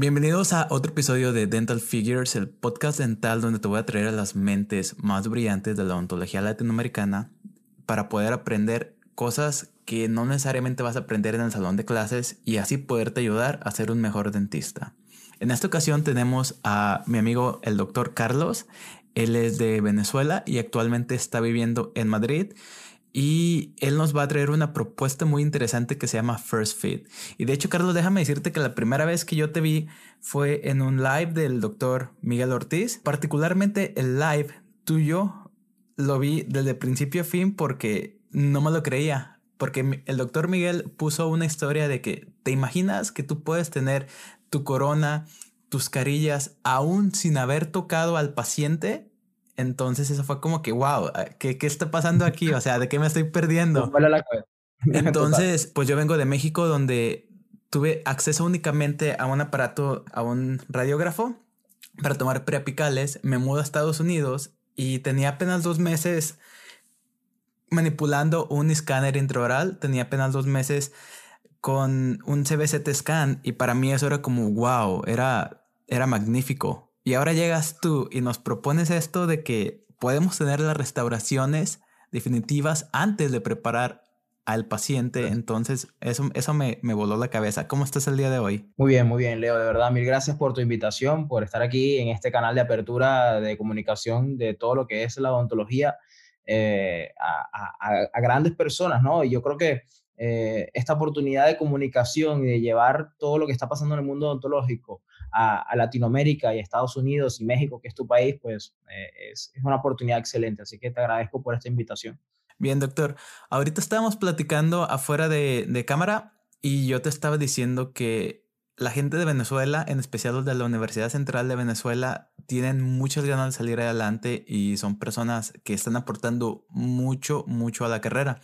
Bienvenidos a otro episodio de Dental Figures, el podcast dental donde te voy a traer a las mentes más brillantes de la odontología latinoamericana para poder aprender cosas que no necesariamente vas a aprender en el salón de clases y así poderte ayudar a ser un mejor dentista. En esta ocasión tenemos a mi amigo el doctor Carlos. Él es de Venezuela y actualmente está viviendo en Madrid y él nos va a traer una propuesta muy interesante que se llama First Fit. Y de hecho, Carlos, déjame decirte que la primera vez que yo te vi fue en un live del doctor Miguel Ortiz. Particularmente el live tuyo lo vi desde principio a fin porque no me lo creía. Porque el doctor Miguel puso una historia de que te imaginas que tú puedes tener tu corona, tus carillas, aún sin haber tocado al paciente entonces eso fue como que, wow, ah, ¿qué, qué está pasando aquí? O sea, ¿de qué me estoy perdiendo? Entonces, pues yo vengo de México donde tuve acceso únicamente a un aparato, a un radiógrafo para tomar preapicales. Me mudo a Estados Unidos y tenía apenas dos meses manipulando un escáner intraoral. Tenía apenas dos meses con un CBCT scan y para mí eso era como, wow, era, era magnífico. Y ahora llegas tú y nos propones esto de que podemos tener las restauraciones definitivas antes de preparar al paciente. Entonces, eso, eso me, me, voló la cabeza. ¿Cómo estás el día de hoy? Muy bien, muy bien, Leo. De verdad, mil gracias por tu invitación, por estar aquí en este canal de apertura de comunicación de todo lo que es la odontología eh, a, a, grandes personas, ¿no? Y yo creo que eh, esta oportunidad de comunicación y de llevar todo lo que está pasando en el mundo odontológico a, Latinoamérica y Estados Unidos y México, que es tu país, pues eh, es, una oportunidad excelente. Así que te agradezco por esta invitación. Bien, doctor. Ahorita estábamos platicando afuera de, de cámara y yo te estaba diciendo que la gente de Venezuela, en especial los de la Universidad Central de Venezuela, tienen muchas ganas de salir adelante y son personas que están aportando mucho, mucho a la carrera.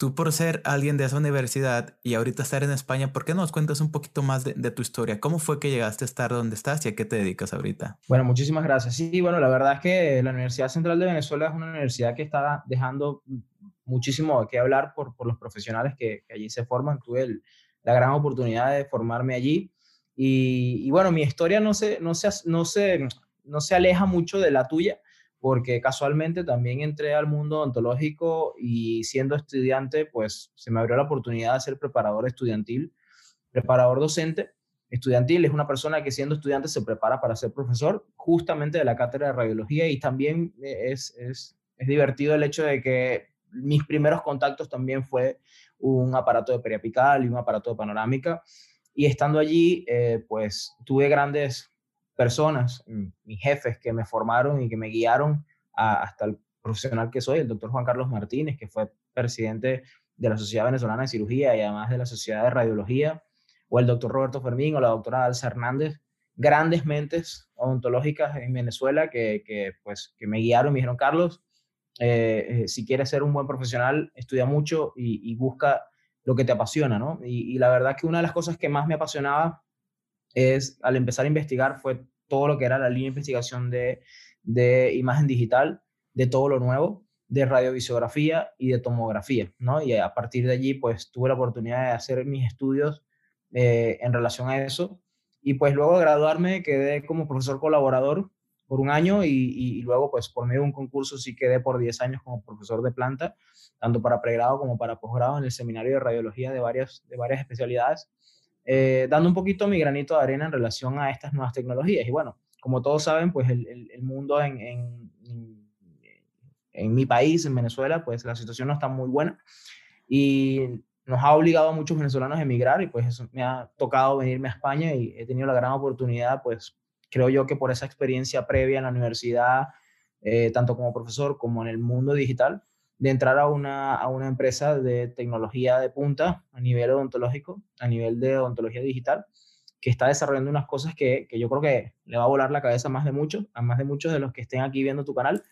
Tú por ser alguien de esa universidad y ahorita estar en España, ¿por qué no nos cuentas un poquito más de, tu historia? ¿Cómo fue que llegaste a estar donde estás y a qué te dedicas ahorita? Bueno, muchísimas gracias. Sí, bueno, la verdad es que la Universidad Central de Venezuela es una universidad que está dejando muchísimo de qué hablar por, los profesionales que, allí se forman. Tuve la gran oportunidad de formarme allí. Y, y, bueno, mi historia no se, no, se, no, se, no se aleja mucho de la tuya porque casualmente también entré al mundo ontológico y siendo estudiante, pues se me abrió la oportunidad de ser preparador estudiantil, preparador docente. Estudiantil es una persona que siendo estudiante se prepara para ser profesor justamente de la cátedra de radiología y también es, es, es divertido el hecho de que mis primeros contactos también fue un aparato de periapical y un aparato de panorámica. Y estando allí, eh, pues tuve grandes personas, mis jefes que me formaron y que me guiaron hasta el profesional que soy, el doctor Juan Carlos Martínez, que fue presidente de la Sociedad Venezolana de Cirugía y además de la Sociedad de Radiología, o el doctor Roberto Fermín o la doctora Alza Hernández, grandes mentes odontológicas en Venezuela que, que pues, que me guiaron y me dijeron, Carlos, eh, eh, si quieres ser un buen profesional, estudia mucho y, busca lo que te apasiona, ¿no? Y, y, la verdad que una de las cosas que más me apasionaba es, al empezar a investigar, fue todo lo que era la línea de investigación de, de imagen digital, de todo lo nuevo, de radiovisiografía y de tomografía, ¿no? Y a partir de allí, pues tuve la oportunidad de hacer mis estudios eh, en relación a eso. Y pues luego de graduarme quedé como profesor colaborador por un año y, y, luego pues por medio de un concurso sí quedé por 10 años como profesor de planta, tanto para pregrado como para posgrado en el seminario de radiología de varias, de varias especialidades. Eh, dando un poquito mi granito de arena en relación a estas nuevas tecnologías. Y bueno, como todos saben, pues el, el, mundo en, en, en, mi país, en Venezuela, pues la situación no está muy buena y nos ha obligado a muchos venezolanos a emigrar y pues eso me ha tocado venirme a España y he tenido la gran oportunidad, pues creo yo que por esa experiencia previa en la universidad, eh, tanto como profesor como en el mundo digital, de entrar a una, a una empresa de tecnología de punta a nivel odontológico, a nivel de odontología digital, que está desarrollando unas cosas que, que, yo creo que le va a volar la cabeza a más de muchos, a más de muchos de los que estén aquí viendo tu canal.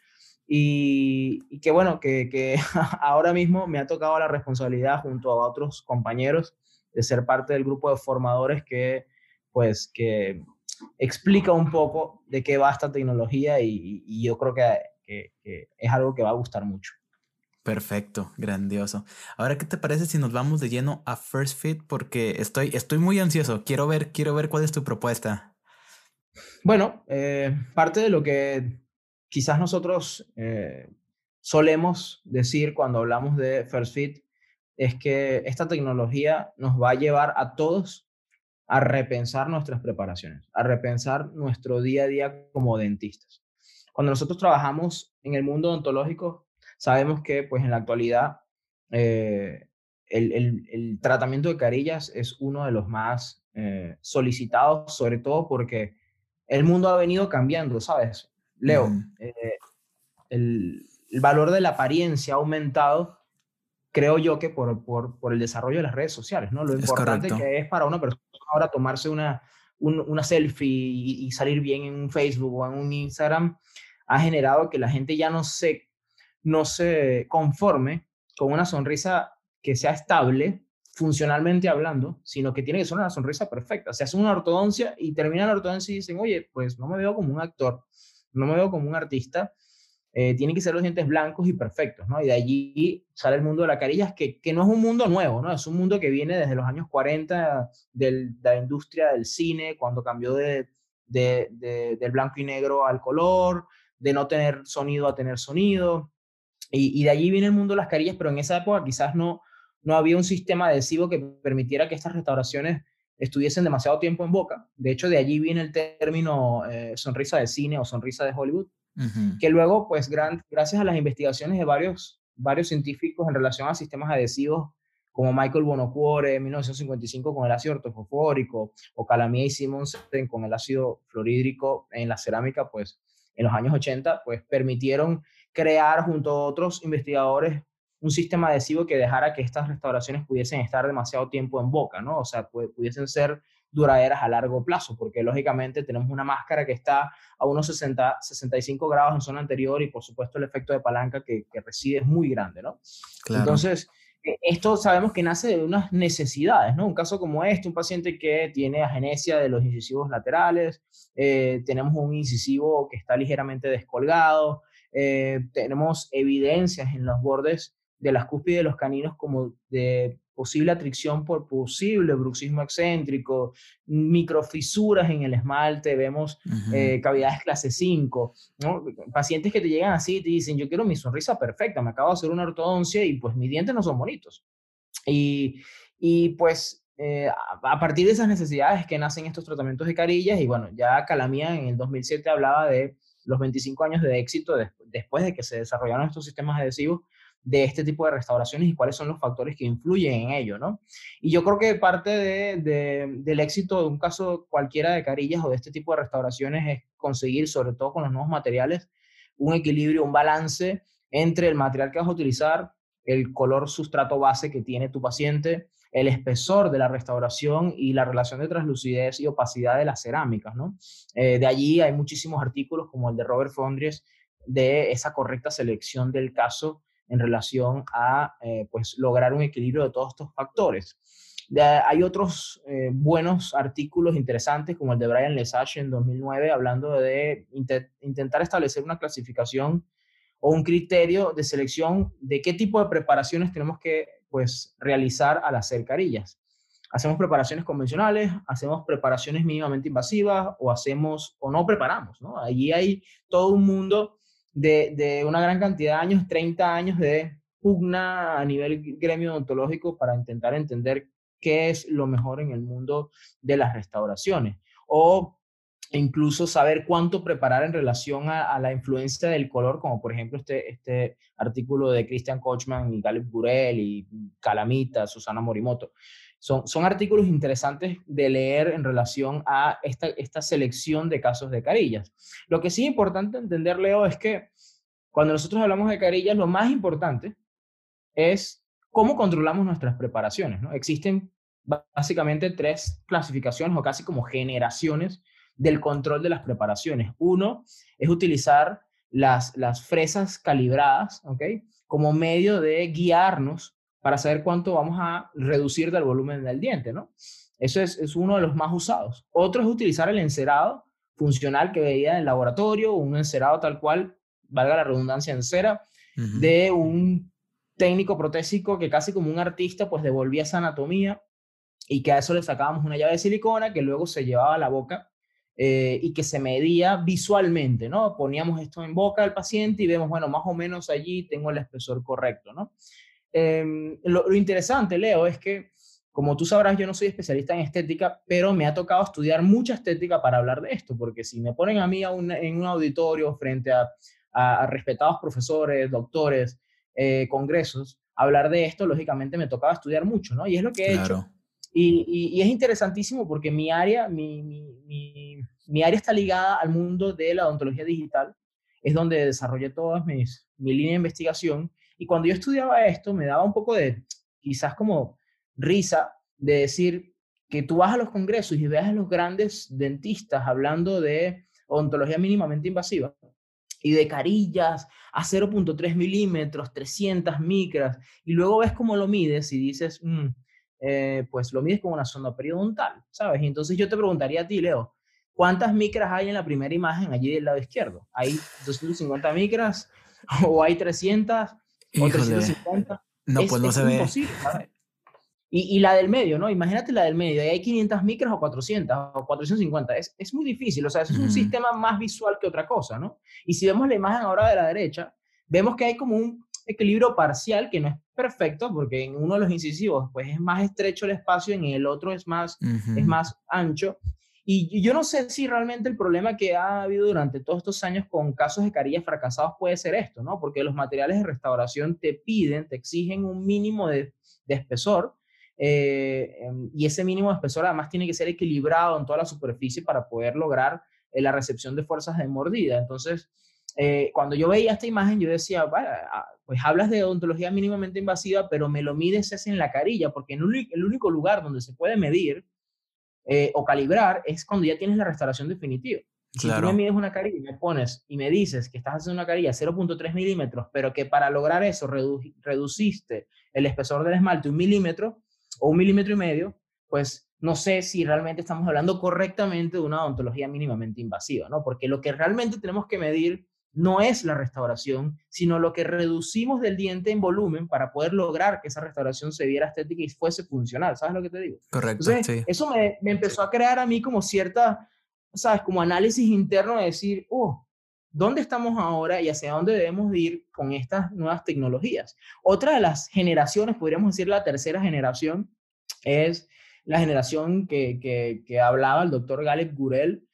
Y, y que bueno, que, que ahora mismo me ha tocado la responsabilidad junto a otros compañeros de ser parte del grupo de formadores que, pues, que explica un poco de qué va esta tecnología y, y yo creo que, que, es algo que va a gustar mucho. Perfecto, grandioso. Ahora, ¿qué te parece si nos vamos de lleno a First Fit? Porque estoy, estoy muy ansioso. Quiero ver, quiero ver cuál es tu propuesta. Bueno, eh, parte de lo que quizás nosotros eh, solemos decir cuando hablamos de First Fit es que esta tecnología nos va a llevar a todos a repensar nuestras preparaciones, a repensar nuestro día a día como dentistas. Cuando nosotros trabajamos en el mundo odontológico, sabemos que pues en la actualidad eh, el, tratamiento de carillas es uno de los más eh, solicitados, sobre todo porque el mundo ha venido cambiando, ¿sabes? Leo, eh, el, valor de la apariencia ha aumentado, creo yo que por, por, el desarrollo de las redes sociales, ¿no? Lo importante que es para una persona ahora tomarse una, una selfie y, salir bien en un Facebook o en un Instagram ha generado que la gente ya no se, no se conforme con una sonrisa que sea estable, funcionalmente hablando, sino que tiene que ser una sonrisa perfecta. Se hace una ortodoncia y termina la ortodoncia y dicen, oye, pues no me veo como un actor, no me veo como un artista, eh, tienen que ser los dientes blancos y perfectos, ¿no? Y de allí sale el mundo de la carilla, que, que no es un mundo nuevo, ¿no? Es un mundo que viene desde los años 40 de la industria del cine, cuando cambió de, de, del blanco y negro al color, de no tener sonido a tener sonido. Y, y, de allí viene el mundo de las carillas, pero en esa época quizás no, no había un sistema adhesivo que permitiera que estas restauraciones estuviesen demasiado tiempo en boca. De hecho, de allí viene el término eh, sonrisa de cine o sonrisa de Hollywood, que luego, pues, gracias a las investigaciones de varios, varios científicos en relación a sistemas adhesivos, como Michael Bonocuore en 1955 con el ácido ortofosfórico, o Calamia y Simonsen con el ácido fluorhídrico en la cerámica, pues, en los años 80, pues, permitieron crear junto a otros investigadores un sistema adhesivo que dejara que estas restauraciones pudiesen estar demasiado tiempo en boca, ¿no? O sea, pudiesen ser duraderas a largo plazo, porque lógicamente tenemos una máscara que está a unos 60, 65 grados en zona anterior y por supuesto el efecto de palanca que, que reside es muy grande, ¿no? Entonces, e, esto sabemos que nace de unas necesidades, ¿no? Un caso como este, un paciente que tiene agenesia de los incisivos laterales, eh, tenemos un incisivo que está ligeramente descolgado, eh, tenemos evidencias en los bordes de las cúspides de los caninos como de posible atricción por posible bruxismo excéntrico, microfisuras en el esmalte, vemos eh, cavidades clase 5, ¿no? pacientes que te llegan así y te dicen, yo quiero mi sonrisa perfecta, me acabo de hacer una ortodoncia y pues mis dientes no son bonitos. Y, y pues eh, a partir de esas necesidades que nacen estos tratamientos de carillas y bueno, ya Calamía en el 2007 hablaba de los 25 años de éxito después de que se desarrollaron estos sistemas adhesivos de este tipo de restauraciones y cuáles son los factores que influyen en ello, ¿no? Y yo creo que parte de, del éxito de un caso cualquiera de carillas o de este tipo de restauraciones es conseguir, sobre todo con los nuevos materiales, un equilibrio, un balance entre el material que vas a utilizar, el color sustrato base que tiene tu paciente, el espesor de la restauración y la relación de translucidez y opacidad de las cerámicas, ¿no? Eh, de allí hay muchísimos artículos como el de Robert Fondries de esa correcta selección del caso en relación a eh, pues, lograr un equilibrio de todos estos factores. hay otros eh, buenos artículos interesantes, como el de Brian Lesage en 2009, hablando de intentar establecer una clasificación o un criterio de selección de qué tipo de preparaciones tenemos que pues, realizar al hacer carillas. Hacemos preparaciones convencionales, hacemos preparaciones mínimamente invasivas o hacemos o no preparamos. ¿no? Allí hay todo un mundo de, una gran cantidad de años, 30 años de pugna a nivel gremio odontológico para intentar entender qué es lo mejor en el mundo de las restauraciones. O incluso saber cuánto preparar en relación a, la influencia del color, como por ejemplo este, este artículo de Christian Kochman y Galip Burel y Calamita, Susana Morimoto. Son, son artículos interesantes de leer en relación a esta, esta selección de casos de carillas. Lo que sí es importante entender, Leo, es que cuando nosotros hablamos de carillas, lo más importante es cómo controlamos nuestras preparaciones. ¿no? Existen básicamente tres clasificaciones o casi como generaciones del control de las preparaciones. Uno es utilizar las, las fresas calibradas, ¿ok? Como medio de guiarnos para saber cuánto vamos a reducir del volumen del diente, ¿no? Eso es, es uno de los más usados. Otro es utilizar el encerado funcional que veía en el laboratorio, un encerado tal cual, valga la redundancia en cera, de un técnico protésico que casi como un artista pues devolvía esa anatomía y que a eso le sacábamos una llave de silicona que luego se llevaba a la boca eh, y que se medía visualmente, ¿no? Poníamos esto en boca del paciente y vemos, bueno, más o menos allí tengo el espesor correcto, ¿no? Em, lo, interesante, Leo, es que, como tú sabrás, yo no soy especialista en estética, pero me ha tocado estudiar mucha estética para hablar de esto, porque si me ponen a mí en un auditorio frente a, respetados profesores, doctores, eh, congresos, hablar de esto, lógicamente me tocaba estudiar mucho, ¿no? Y es lo que he hecho. Y, es interesantísimo porque mi área, mi, mi, área está ligada al mundo de la odontología digital, es donde desarrollé todas mis, mi línea de investigación. Y cuando yo estudiaba esto, me daba un poco de, quizás como risa, de decir que tú vas a los congresos y ves a los grandes dentistas hablando de odontología mínimamente invasiva y de carillas a 0.3 milímetros, 300 micras, y luego ves cómo lo mides y dices, mm, eh, pues lo mides como una sonda periodontal, ¿sabes? Y entonces yo te preguntaría a ti, Leo, ¿cuántas micras hay en la primera imagen allí del lado izquierdo? ¿Hay 250 micras o hay 300? No, pues no se ve. Y, y, la del medio, ¿no? Imagínate la del medio, ahí hay 500 micras o 400 o 450. Es, es muy difícil, o sea, es un sistema más visual que otra cosa, ¿no? Y si vemos la imagen ahora de la derecha, vemos que hay como un equilibrio parcial que no es perfecto porque en uno de los incisivos pues es más estrecho el espacio, en el otro es más, es más ancho y yo no sé si realmente el problema que ha habido durante todos estos años con casos de carillas fracasados puede ser esto, ¿no? Porque los materiales de restauración te piden, te exigen un mínimo de, espesor eh, em, y ese mínimo de espesor además tiene que ser equilibrado en toda la superficie para poder lograr eh, la recepción de fuerzas de mordida. Entonces, eh, cuando yo veía esta imagen, yo decía, ah, pues hablas de odontología mínimamente invasiva, pero me lo mides es en la carilla, porque en el único lugar donde se puede medir eh, o calibrar es cuando ya tienes la restauración definitiva. Si tú me mides una carilla y me pones y me dices que estás haciendo una carilla 0.3 milímetros, pero que para lograr eso reduciste el espesor del esmalte un milímetro o un milímetro y medio, pues no sé si realmente estamos hablando correctamente de una odontología mínimamente invasiva, ¿no? Porque lo que realmente tenemos que medir no es la restauración, sino lo que reducimos del diente en volumen para poder lograr que esa restauración se viera estética y fuese funcional. ¿Sabes lo que te digo? Correcto. sí. Eso me, empezó a crear a mí como cierta, ¿sabes? Como análisis interno de decir, oh, ¿dónde estamos ahora y hacia dónde debemos ir con estas nuevas tecnologías? Otra de las generaciones, podríamos decir la tercera generación, es la generación que, que, que hablaba el doctor Galeb Gurel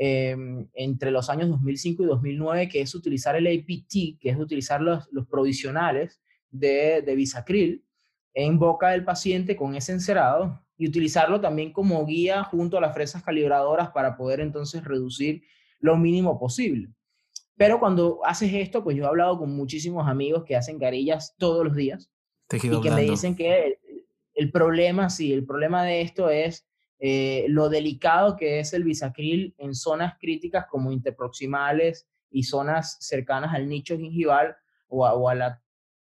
Em, entre los años 2005 y 2009, que es utilizar el APT, que es utilizar los, los provisionales de, de bisacril en boca del paciente con ese encerado y utilizarlo también como guía junto a las fresas calibradoras para poder entonces reducir lo mínimo posible. Pero cuando haces esto, pues yo he hablado con muchísimos amigos que hacen carillas todos los días y que me dicen que el, el problema, sí, el problema de esto es eh, lo delicado que es el bisacril en zonas críticas como interproximales y zonas cercanas al nicho gingival o a, la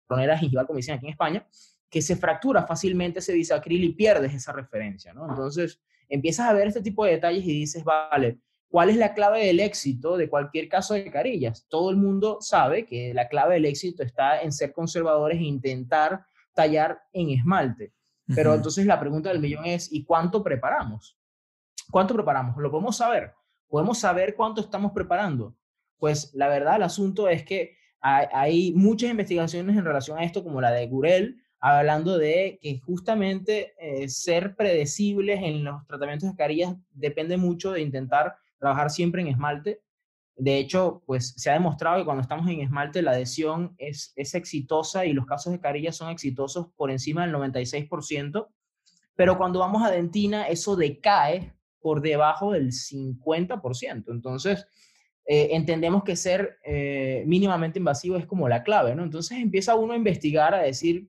tronera gingival, como dicen aquí en España, que se fractura fácilmente ese bisacril y pierdes esa referencia, ¿no? Entonces, empiezas a ver este tipo de detalles y dices, vale, ¿cuál es la clave del éxito de cualquier caso de carillas? Todo el mundo sabe que la clave del éxito está en ser conservadores e intentar tallar en esmalte. Pero entonces la pregunta del millón es, ¿y cuánto preparamos? ¿Cuánto preparamos? ¿Lo podemos saber? ¿Podemos saber cuánto estamos preparando? Pues la verdad, el asunto es que hay, muchas investigaciones en relación a esto, como la de Gurel, hablando de que justamente eh, ser predecibles en los tratamientos de carillas depende mucho de intentar trabajar siempre en esmalte de hecho, pues se ha demostrado que cuando estamos en esmalte la adhesión es, es exitosa y los casos de carilla son exitosos por encima del 96%, pero cuando vamos a dentina eso decae por debajo del 50%. Entonces, eh, entendemos que ser eh, mínimamente invasivo es como la clave, ¿no? Entonces empieza uno a investigar, a decir,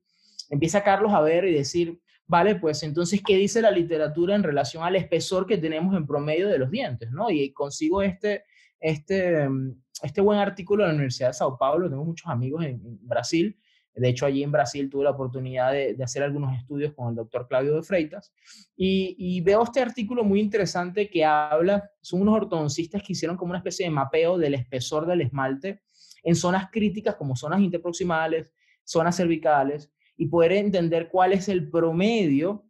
empieza Carlos a ver y decir, vale, pues entonces, ¿qué dice la literatura en relación al espesor que tenemos en promedio de los dientes, ¿no? Y consigo este este, mm, este buen artículo de la Universidad de Sao Paulo. Tengo muchos amigos en, Brasil. De hecho, allí en Brasil tuve la oportunidad de, hacer algunos estudios con el doctor Claudio de Freitas. Y, veo este artículo muy interesante que habla, son unos ortodoncistas que hicieron como una especie de mapeo del espesor del esmalte en zonas críticas como zonas interproximales, zonas cervicales y poder entender cuál es el promedio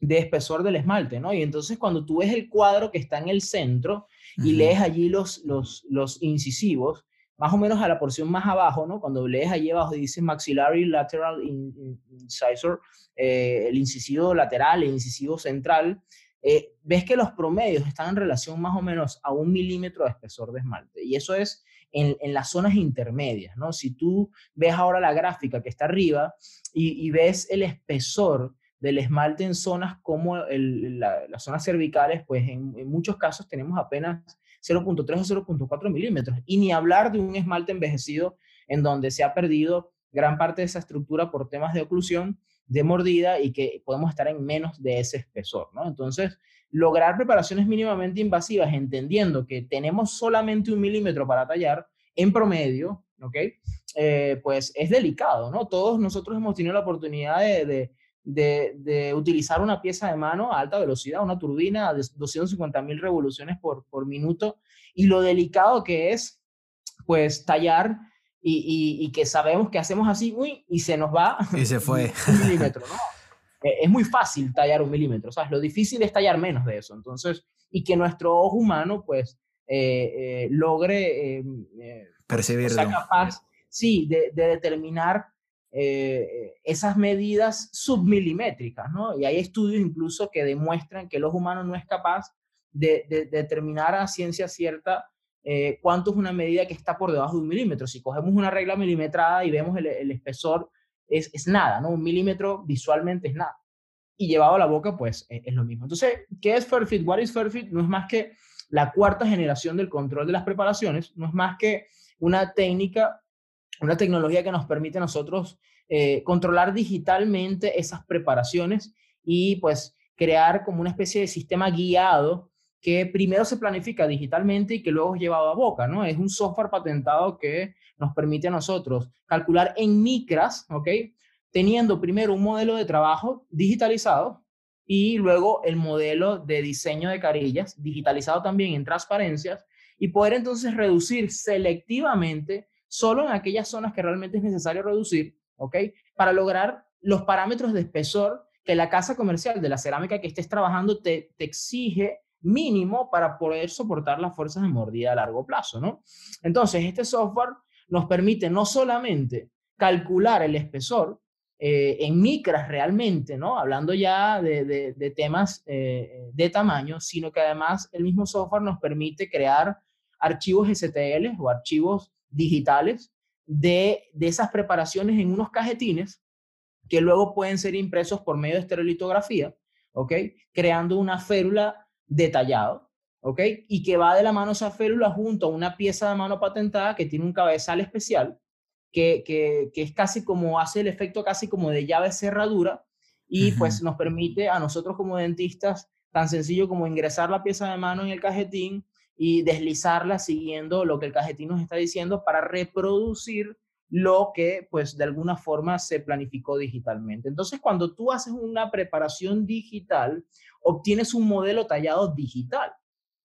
de espesor del esmalte, ¿no? Y entonces cuando tú ves el cuadro que está en el centro y lees allí los, los, los incisivos, más o menos a la porción más abajo, ¿no? Cuando lees allí abajo dice maxillary lateral incisor, eh, el incisivo lateral, el incisivo central, eh, ves que los promedios están en relación más o menos a un milímetro de espesor de esmalte. Y eso es en, en las zonas intermedias, ¿no? Si tú ves ahora la gráfica que está arriba y, ves el espesor del esmalte en zonas como las zonas cervicales, pues en, muchos casos tenemos apenas 0.3 o 0.4 milímetros. Y ni hablar de un esmalte envejecido en donde se ha perdido gran parte de esa estructura por temas de oclusión, de mordida y que podemos estar en menos de ese espesor, ¿no? Entonces, lograr preparaciones mínimamente invasivas, entendiendo que tenemos solamente un milímetro para tallar en promedio, ¿ok? Eh, pues es delicado, ¿no? Todos nosotros hemos tenido la oportunidad de, de, utilizar una pieza de mano a alta velocidad, una turbina de 250 mil revoluciones por, por minuto, y lo delicado que es, pues, tallar y, y, que sabemos que hacemos así, uy, y se nos va. Y se fue. Un milímetro, ¿no? Eh, es muy fácil tallar un milímetro, ¿sabes? Lo difícil es tallar menos de eso. Entonces, y que nuestro ojo humano, pues, eh, eh, logre percibirlo. Sea capaz, sí, de, de determinar esas medidas submilimétricas, ¿no? Y hay estudios incluso que demuestran que el ojo humano no es capaz de, de determinar a ciencia cierta eh, cuánto es una medida que está por debajo de un milímetro. Si cogemos una regla milimetrada y vemos el, espesor, es, es, nada, ¿no? Un milímetro visualmente es nada. Y llevado a la boca, pues e, es, lo mismo. Entonces, ¿qué es Fairfit? What is Fairfit? No es más que la cuarta generación del control de las preparaciones, no es más que una técnica, una tecnología que nos permite a nosotros eh, controlar digitalmente esas preparaciones y pues crear como una especie de sistema guiado que primero se planifica digitalmente y que luego es llevado a boca, ¿no? Es un software patentado que nos permite a nosotros calcular en micras, ¿ok? Teniendo primero un modelo de trabajo digitalizado y luego el modelo de diseño de carillas digitalizado también en transparencias y poder entonces reducir selectivamente solo en aquellas zonas que realmente es necesario reducir, ¿ok? Para lograr los parámetros de espesor que la casa comercial de la cerámica que estés trabajando te, te exige mínimo para poder soportar las fuerzas de mordida a largo plazo, ¿no? Entonces, este software nos permite no solamente calcular el espesor eh, en micras realmente, ¿no? Hablando ya de, temas eh, de tamaño, sino que además el mismo software nos permite crear archivos STL o archivos digitales de, de esas preparaciones en unos cajetines que luego pueden ser impresos por medio de estereolitografía, ¿ok? Creando una férula detallado, ¿ok? Y que va de la mano esa férula junto a una pieza de mano patentada que tiene un cabezal especial, que, que, es casi como, hace el efecto casi como de llave cerradura y pues nos permite a nosotros como dentistas tan sencillo como ingresar la pieza de mano en el cajetín y deslizarla siguiendo lo que el cajetín nos está diciendo para reproducir lo que pues de alguna forma se planificó digitalmente. Entonces, cuando tú haces una preparación digital, obtienes un modelo tallado digital.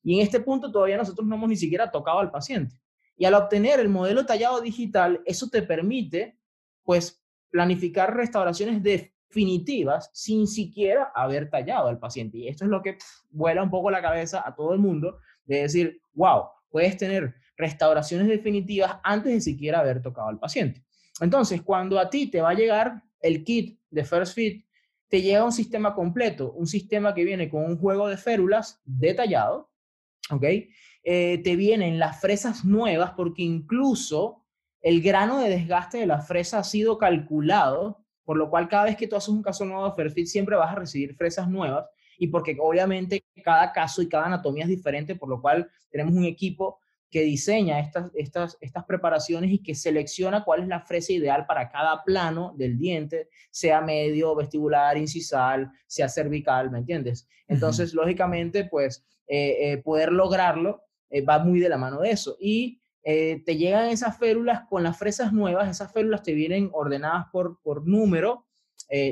Y en este punto todavía nosotros no hemos ni siquiera tocado al paciente. Y al obtener el modelo tallado digital, eso te permite, pues, planificar restauraciones definitivas sin siquiera haber tallado al paciente. Y esto es lo que vuela un poco la cabeza a todo el mundo de decir, wow, puedes tener restauraciones definitivas antes de siquiera haber tocado al paciente. Entonces, cuando a ti te va a llegar el kit de First Fit te llega un sistema completo, un sistema que viene con un juego de férulas detallado, ¿ok? Eh, te vienen las fresas nuevas porque incluso el grano de desgaste de la fresa ha sido calculado, por lo cual cada vez que tú haces un caso nuevo de Fairfit siempre vas a recibir fresas nuevas y porque obviamente cada caso y cada anatomía es diferente, por lo cual tenemos un equipo que diseña estas, estas, estas preparaciones y que selecciona cuál es la fresa ideal para cada plano del diente, sea medio, vestibular, incisal, sea cervical, ¿me entiendes? Entonces, lógicamente, pues eh, eh, poder lograrlo eh, va muy de la mano de eso. Y te llegan esas férulas con las fresas nuevas, esas férulas te vienen ordenadas por, por número,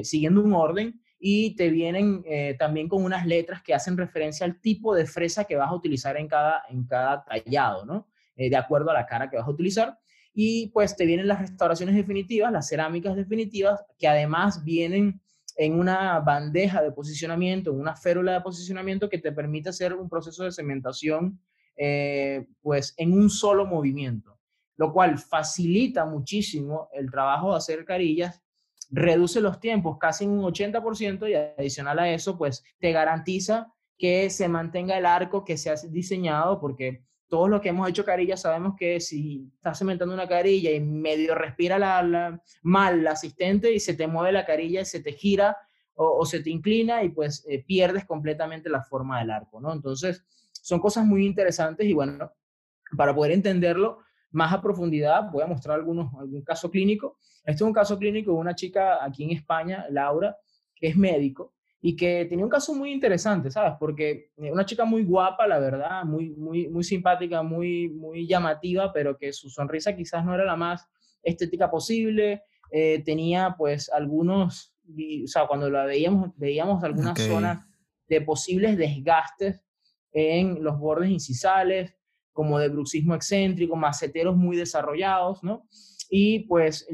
siguiendo un orden, y te vienen eh, también con unas letras que hacen referencia al tipo de fresa que vas a utilizar en cada, en cada tallado, ¿no? Eh, de acuerdo a la cara que vas a utilizar. y pues te vienen las restauraciones definitivas, las cerámicas definitivas, que además vienen en una bandeja de posicionamiento, en una férula de posicionamiento que te permite hacer un proceso de cementación eh, pues en un solo movimiento, lo cual facilita muchísimo el trabajo de hacer carillas, reduce los tiempos casi un 80% y adicional a eso pues te garantiza que se mantenga el arco que se ha diseñado porque todos los que hemos hecho carillas sabemos que si estás cementando una carilla y medio respira la, mal la asistente y se te mueve la carilla y se te gira o, se te inclina y pues eh, pierdes completamente la forma del arco, ¿no? Entonces, son cosas muy interesantes y bueno, para poder entenderlo más a profundidad, voy a mostrar algunos, algún caso clínico. Este es un caso clínico de una chica aquí en España, Laura, que es médico y que tenía un caso muy interesante, ¿sabes? Porque eh, una chica muy guapa, la verdad, muy, muy, muy simpática, muy, muy llamativa, pero que su sonrisa quizás no era la más estética posible. Eh, tenía pues algunos, o sea, cuando la veíamos, veíamos algunas zonas de posibles desgastes en los bordes incisales, como de bruxismo excéntrico, maceteros muy desarrollados, ¿no? Y pues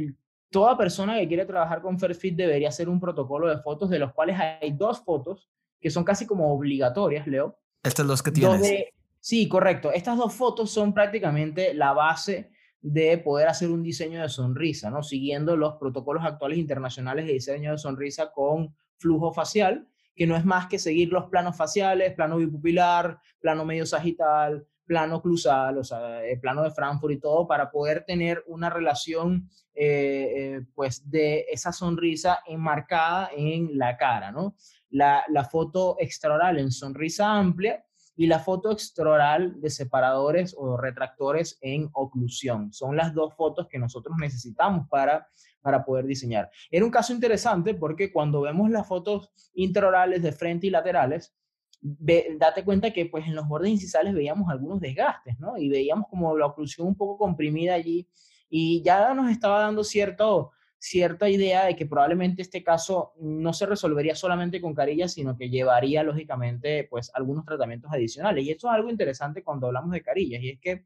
toda persona que quiere trabajar con Fairfit debería hacer un protocolo de fotos, de los cuales hay dos fotos que son casi como obligatorias, Leo. Estas dos que tienes. sí, correcto. Estas dos fotos son prácticamente la base de poder hacer un diseño de sonrisa, ¿no? Siguiendo los protocolos actuales internacionales de diseño de sonrisa con flujo facial, que no es más que seguir los planos faciales, plano bipupilar, plano medio sagital, plano clusal, o sea, el plano de Frankfurt y todo, para poder tener una relación, eh, eh, pues, de esa sonrisa enmarcada en la cara, ¿no? La, la foto extraoral en sonrisa amplia y la foto extraoral de separadores o retractores en oclusión. Son las dos fotos que nosotros necesitamos para, para poder diseñar. Era un caso interesante porque cuando vemos las fotos intraorales de frente y laterales, date cuenta que pues en los bordes incisales veíamos algunos desgastes, ¿no? Y veíamos como la oclusión un poco comprimida allí y ya nos estaba dando cierto, cierta idea de que probablemente este caso no se resolvería solamente con carillas, sino que llevaría lógicamente pues algunos tratamientos adicionales. Y esto es algo interesante cuando hablamos de carillas y es que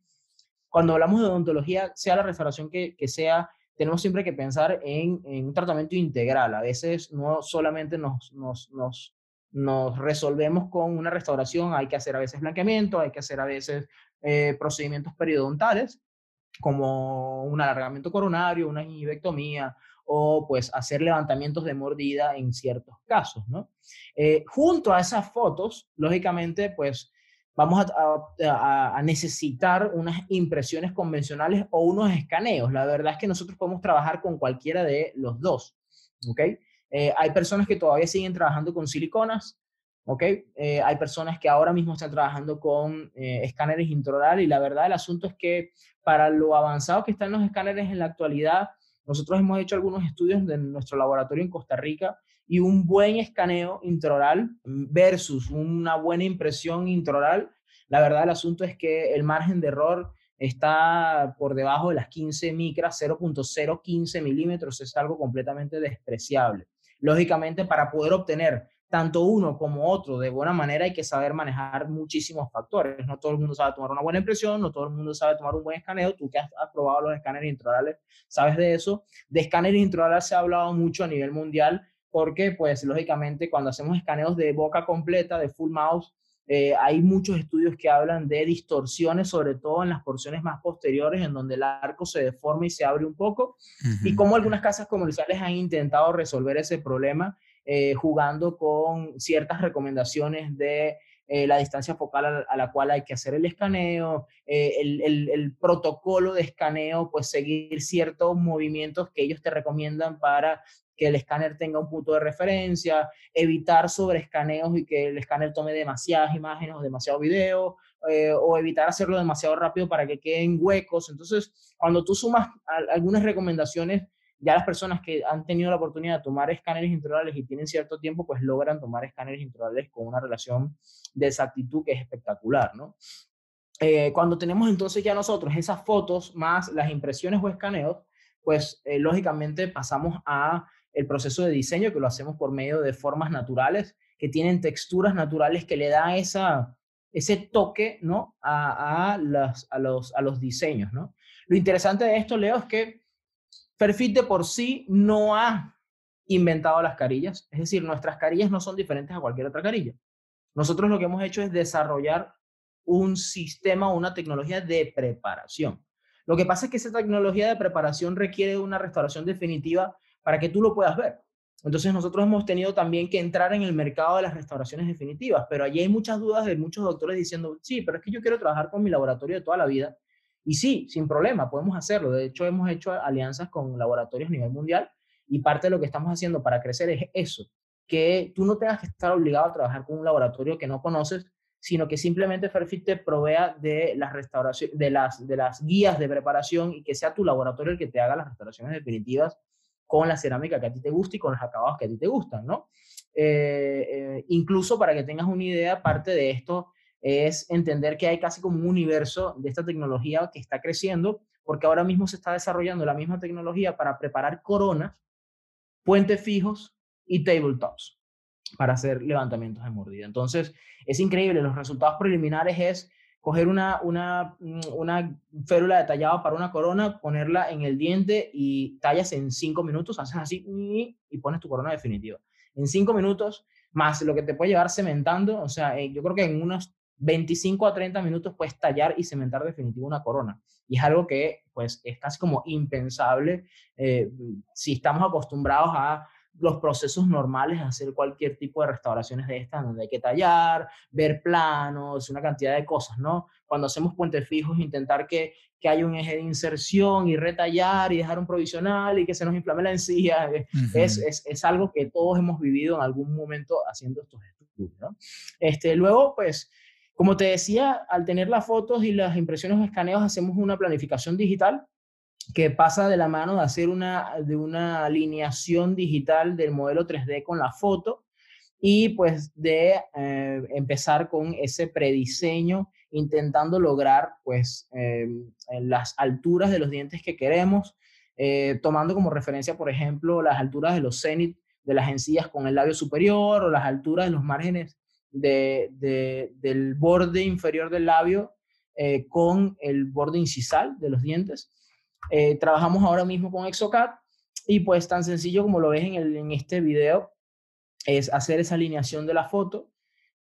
cuando hablamos de odontología, sea la restauración que, que sea, tenemos siempre que pensar en, en, un tratamiento integral. A veces no solamente nos, nos, nos nos resolvemos con una restauración, hay que hacer a veces blanqueamiento, hay que hacer a veces eh, procedimientos periodontales, como un alargamiento coronario, una gingiviectomía o pues hacer levantamientos de mordida en ciertos casos, ¿no? Eh, junto a esas fotos, lógicamente, pues vamos a, a, necesitar unas impresiones convencionales o unos escaneos. La verdad es que nosotros podemos trabajar con cualquiera de los dos, ¿ok? Eh, hay personas que todavía siguen trabajando con siliconas, ¿ok? Eh, hay personas que ahora mismo están trabajando con eh, escáneres intraoral y la verdad el asunto es que para lo avanzado que están los escáneres en la actualidad, nosotros hemos hecho algunos estudios en nuestro laboratorio en Costa Rica y un buen escaneo intraoral versus una buena impresión intraoral, la verdad el asunto es que el margen de error está por debajo de las 15 micras, 0.015 milímetros, es algo completamente despreciable. Lógicamente, para poder obtener tanto uno como otro de buena manera hay que saber manejar muchísimos factores. No todo el mundo sabe tomar una buena impresión, no todo el mundo sabe tomar un buen escaneo. Tú que has, probado los escáneres intraorales, sabes de eso. De escáneres intraorales se ha hablado mucho a nivel mundial porque, pues, lógicamente, cuando hacemos escaneos de boca completa, de full mouse, eh, hay muchos estudios que hablan de distorsiones, sobre todo en las porciones más posteriores, en donde el arco se deforma y se abre un poco, y cómo algunas casas comerciales han intentado resolver ese problema eh, jugando con ciertas recomendaciones de eh, la distancia focal a, la cual hay que hacer el escaneo, el, el, el, protocolo de escaneo, pues seguir ciertos movimientos que ellos te recomiendan para que el escáner tenga un punto de referencia, evitar sobreescaneos y que el escáner tome demasiadas imágenes o demasiado video, eh, o evitar hacerlo demasiado rápido para que queden huecos. Entonces, cuando tú sumas algunas recomendaciones, ya las personas que han tenido la oportunidad de tomar escáneres intraorales y tienen cierto tiempo, pues logran tomar escáneres intraorales con una relación de exactitud que es espectacular, ¿no? Eh, cuando tenemos entonces ya nosotros esas fotos más las impresiones o escaneos, pues eh, lógicamente pasamos a el proceso de diseño, que lo hacemos por medio de formas naturales, que tienen texturas naturales que le da esa, ese toque ¿no? a, a, los, a, los, a los diseños. ¿no? Lo interesante de esto, Leo, es que Perfit de por sí no ha inventado las carillas, es decir, nuestras carillas no son diferentes a cualquier otra carilla. Nosotros lo que hemos hecho es desarrollar un sistema una tecnología de preparación. Lo que pasa es que esa tecnología de preparación requiere una restauración definitiva para que tú lo puedas ver. Entonces nosotros hemos tenido también que entrar en el mercado de las restauraciones definitivas, pero allí hay muchas dudas de muchos doctores diciendo, sí, pero es que yo quiero trabajar con mi laboratorio de toda la vida. Y sí, sin problema, podemos hacerlo. De hecho, hemos hecho alianzas con laboratorios a nivel mundial y parte de lo que estamos haciendo para crecer es eso, que tú no tengas que estar obligado a trabajar con un laboratorio que no conoces, sino que simplemente Fairfit te provea de las, restauraciones, de, las, de las guías de preparación y que sea tu laboratorio el que te haga las restauraciones definitivas con la cerámica que a ti te gusta y con los acabados que a ti te gustan, ¿no? Eh, eh, incluso para que tengas una idea, parte de esto es entender que hay casi como un universo de esta tecnología que está creciendo, porque ahora mismo se está desarrollando la misma tecnología para preparar coronas, puentes fijos y tabletops para hacer levantamientos de mordida. Entonces, es increíble, los resultados preliminares es coger una, una, mm, una férula detallada para una corona, ponerla en el diente y tallas en cinco minutos, haces así y pones tu corona definitiva. En cinco minutos, más lo que te puede llevar cementando, o sea, eh, yo creo que en unos 25 a 30 minutos puedes tallar y cementar definitiva una corona. Y es algo que, pues, es casi como impensable eh, si estamos acostumbrados a los procesos normales de hacer cualquier tipo de restauraciones de estas, donde hay que tallar, ver planos, una cantidad de cosas, ¿no? Cuando hacemos puentes fijos, intentar que, que haya un eje de inserción y retallar y dejar un provisional y que se nos inflame la encía, eh, es, es, es, algo que todos hemos vivido en algún momento haciendo estos estudios, ¿no? Este, luego, pues, como te decía, al tener las fotos y las impresiones o escaneos, hacemos una planificación digital que pasa de la mano de hacer una, de una alineación digital del modelo 3D con la foto y pues de eh, empezar con ese prediseño intentando lograr pues eh, las alturas de los dientes que queremos, eh, tomando como referencia, por ejemplo, las alturas de los cenit de las encías con el labio superior o las alturas de los márgenes de, del borde inferior del labio con el borde incisal de los dientes. Eh, trabajamos ahora mismo con Exocad y pues tan sencillo como lo ves en, el, en este video es hacer esa alineación de la foto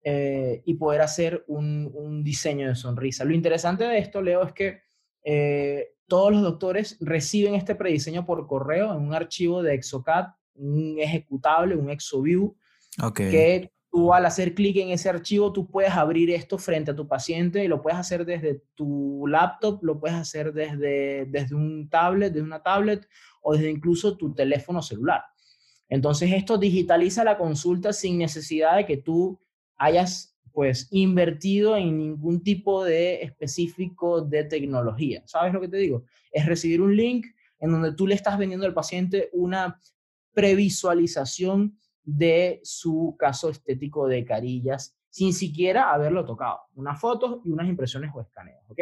eh, y poder hacer un, un, diseño de sonrisa. Lo interesante de esto, Leo, es que eh, todos los doctores reciben este prediseño por correo en un archivo de Exocad, un ejecutable, un ExoView, okay. que tú al hacer clic en ese archivo, tú puedes abrir esto frente a tu paciente y lo puedes hacer desde tu laptop, lo puedes hacer desde, desde un tablet, desde una tablet o desde incluso tu teléfono celular. Entonces esto digitaliza la consulta sin necesidad de que tú hayas pues invertido en ningún tipo de específico de tecnología. ¿Sabes lo que te digo? Es recibir un link en donde tú le estás vendiendo al paciente una previsualización de su caso estético de carillas sin siquiera haberlo tocado. Unas fotos y unas impresiones o escaneos, ¿ok?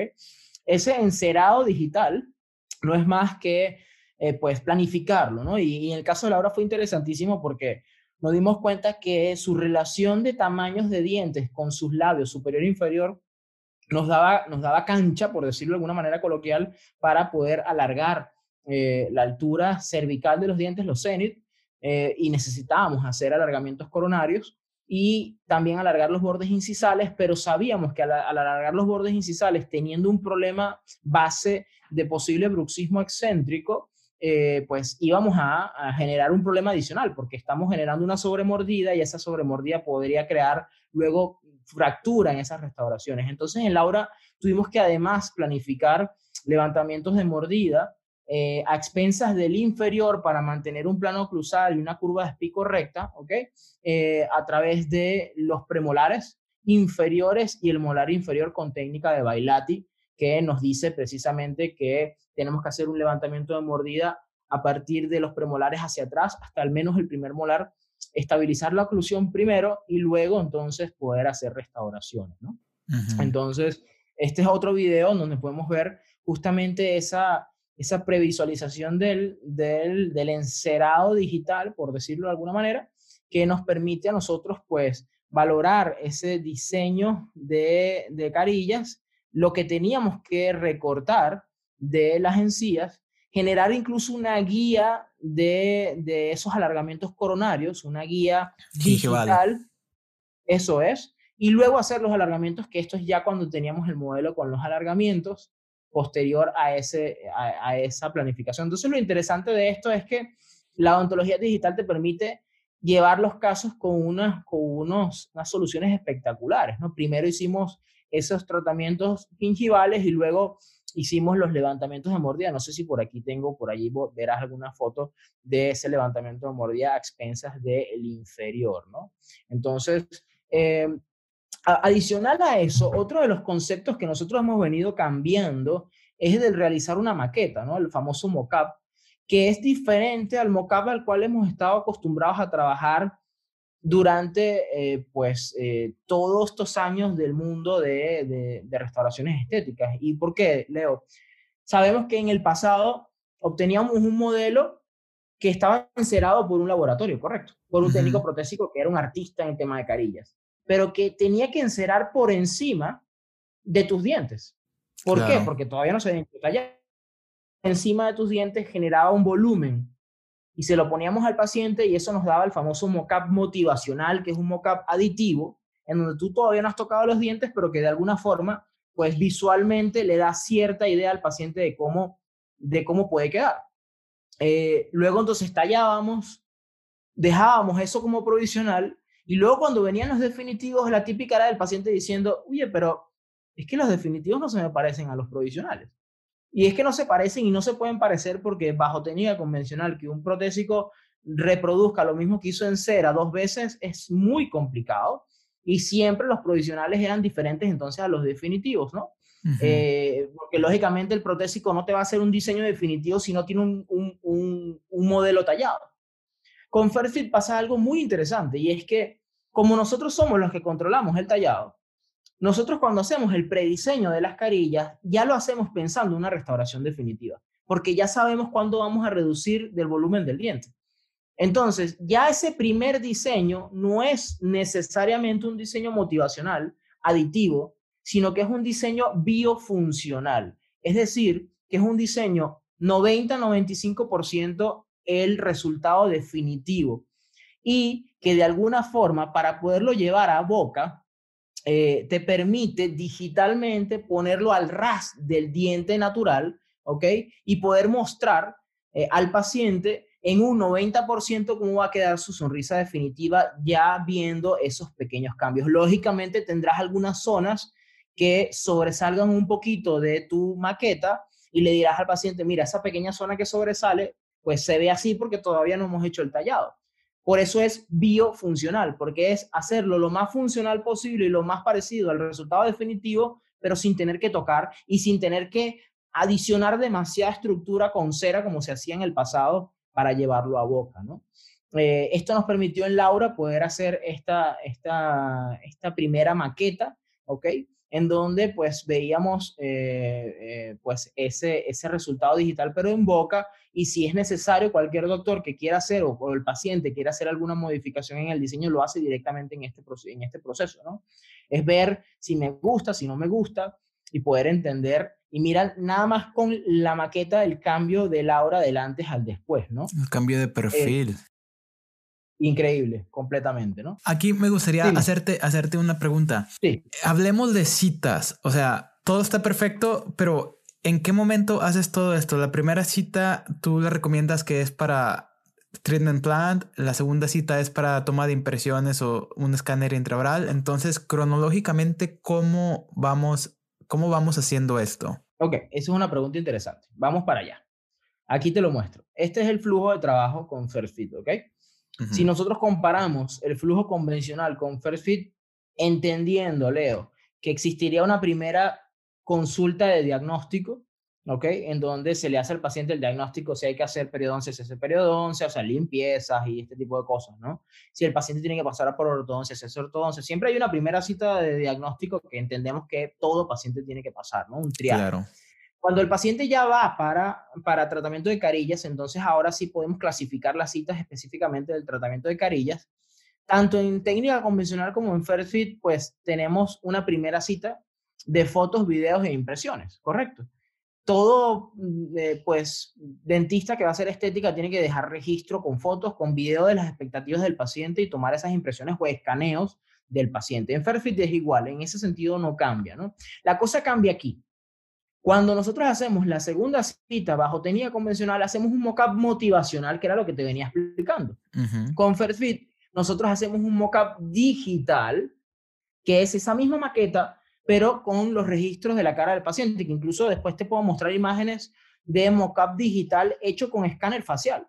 Ese encerado digital no es más que, eh, pues, planificarlo, ¿no? Y, en el caso de Laura fue interesantísimo porque nos dimos cuenta que su relación de tamaños de dientes con sus labios superior e inferior nos daba, nos daba cancha, por decirlo de alguna manera coloquial, para poder alargar eh, la altura cervical de los dientes, los cenit, eh, y necesitábamos hacer alargamientos coronarios y también alargar los bordes incisales, pero sabíamos que al, alargar los bordes incisales, teniendo un problema base de posible bruxismo excéntrico, eh, pues íbamos a, generar un problema adicional, porque estamos generando una sobremordida y esa sobremordida podría crear luego fractura en esas restauraciones. Entonces, en Laura tuvimos que además planificar levantamientos de mordida eh, a expensas del inferior para mantener un plano cruzado y una curva de espico recta, ¿ok? Eh, a través de los premolares inferiores y el molar inferior con técnica de Bailati, que nos dice precisamente que tenemos que hacer un levantamiento de mordida a partir de los premolares hacia atrás hasta al menos el primer molar, estabilizar la oclusión primero y luego entonces poder hacer restauraciones, ¿no? Entonces, este es otro video donde podemos ver justamente esa, esa previsualización del, del, del, encerado digital, por decirlo de alguna manera, que nos permite a nosotros, pues, valorar ese diseño de, de carillas, lo que teníamos que recortar de las encías, generar incluso una guía de, esos alargamientos coronarios, una guía digital, eso es, y luego hacer los alargamientos, que esto es ya cuando teníamos el modelo con los alargamientos posterior a, ese, a, esa planificación. Entonces lo interesante de esto es que la odontología digital te permite llevar los casos con, unas, con unos, unas soluciones espectaculares. ¿no? Primero hicimos esos tratamientos gingivales y luego hicimos los levantamientos de mordida. No sé si por aquí tengo, por allí verás alguna foto de ese levantamiento de mordida a expensas del inferior, ¿no? Entonces, eh, adicional a eso, otro de los conceptos que nosotros hemos venido cambiando es el de realizar una maqueta, ¿no? El famoso mockup, que es diferente al mockup al cual hemos estado acostumbrados a trabajar durante eh, pues eh, todos estos años del mundo de, de, restauraciones estéticas. ¿Y por qué, Leo? Sabemos que en el pasado obteníamos un modelo que estaba encerado por un laboratorio, correcto, por un técnico protésico que era un artista en el tema de carillas, pero que tenía que encerar por encima de tus dientes. ¿Por qué? Porque todavía no se identifica Encima de tus dientes generaba un volumen y se lo poníamos al paciente y eso nos daba el famoso mockup motivacional, que es un mockup aditivo, en donde tú todavía no has tocado los dientes, pero que de alguna forma, pues visualmente le da cierta idea al paciente de cómo, de cómo puede quedar. Eh, luego entonces tallábamos, dejábamos eso como provisional y luego cuando venían los definitivos, la típica era del paciente diciendo, oye, pero es que los definitivos no se me parecen a los provisionales. Y es que no se parecen y no se pueden parecer porque bajo técnica convencional que un protésico reproduzca lo mismo que hizo en cera dos veces es muy complicado y siempre los provisionales eran diferentes entonces a los definitivos, ¿no? Eh, porque lógicamente el protésico no te va a hacer un diseño definitivo si no tiene un, un, un modelo tallado. Con Fairfield pasa algo muy interesante y es que como nosotros somos los que controlamos el tallado, nosotros cuando hacemos el prediseño de las carillas, ya lo hacemos pensando en una restauración definitiva, porque ya sabemos cuándo vamos a reducir del volumen del diente. Entonces, ya ese primer diseño no es necesariamente un diseño motivacional, aditivo, sino que es un diseño biofuncional. Es decir, que es un diseño 90-95% el resultado definitivo y que de alguna forma para poderlo llevar a boca eh, te permite digitalmente ponerlo al ras del diente natural, ¿ok? Y poder mostrar eh, al paciente en un 90% cómo va a quedar su sonrisa definitiva ya viendo esos pequeños cambios. Lógicamente tendrás algunas zonas que sobresalgan un poquito de tu maqueta y le dirás al paciente, mira, esa pequeña zona que sobresale, pues se ve así porque todavía no hemos hecho el tallado. Por eso es biofuncional, porque es hacerlo lo más funcional posible y lo más parecido al resultado definitivo, pero sin tener que tocar y sin tener que adicionar demasiada estructura con cera como se hacía en el pasado para llevarlo a boca, ¿no? Eh, esto nos permitió en Laura poder hacer esta, esta, esta primera maqueta, ¿ok? en donde pues veíamos eh, eh, pues ese, ese resultado digital pero en boca y si es necesario cualquier doctor que quiera hacer o, el paciente quiera hacer alguna modificación en el diseño lo hace directamente en este, en este proceso, ¿no? Es ver si me gusta, si no me gusta y poder entender y mirar nada más con la maqueta el cambio de la hora del antes al después, ¿no? El cambio de perfil increíble, completamente, ¿no? Aquí me gustaría hacerte, hacerte una pregunta. Sí. Hablemos de citas, o sea, todo está perfecto, pero ¿en qué momento haces todo esto? La primera cita tú le recomiendas que es para treatment plant, la segunda cita es para toma de impresiones o un escáner intraoral. Entonces, cronológicamente, ¿cómo vamos, cómo vamos haciendo esto? Ok, esa es una pregunta interesante. Vamos para allá. Aquí te lo muestro. Este es el flujo de trabajo con Fairfit, ¿ok? Si nosotros comparamos el flujo convencional con First Fit, entendiendo, Leo, que existiría una primera consulta de diagnóstico, ¿ok? En donde se le hace al paciente el diagnóstico si hay que hacer periodoncia, se hace periodoncia, o sea, limpiezas y este tipo de cosas, ¿no? Si el paciente tiene que pasar por ortodoncia, se hace ortodoncia. Siempre hay una primera cita de diagnóstico que entendemos que todo paciente tiene que pasar, ¿no? Un triaje. Claro. Cuando el paciente ya va para, para tratamiento de carillas, entonces ahora sí podemos clasificar las citas específicamente del tratamiento de carillas. Tanto en técnica convencional como en Fit, pues tenemos una primera cita de fotos, videos e impresiones, ¿correcto? todo, mm, eh, pues, dentista que va a hacer estética tiene que dejar registro con fotos, con video de las expectativas del paciente y tomar esas impresiones o escaneos del paciente. En Fairfit es igual, en ese sentido no cambia, ¿no? La cosa cambia aquí. Cuando nosotros hacemos la segunda cita bajo técnica convencional, hacemos un mockup motivacional, que era lo que te venía explicando. Con Fairfit, nosotros hacemos un mockup digital, que es esa misma maqueta, pero con los registros de la cara del paciente, que incluso después te puedo mostrar imágenes de mockup digital hecho con escáner facial,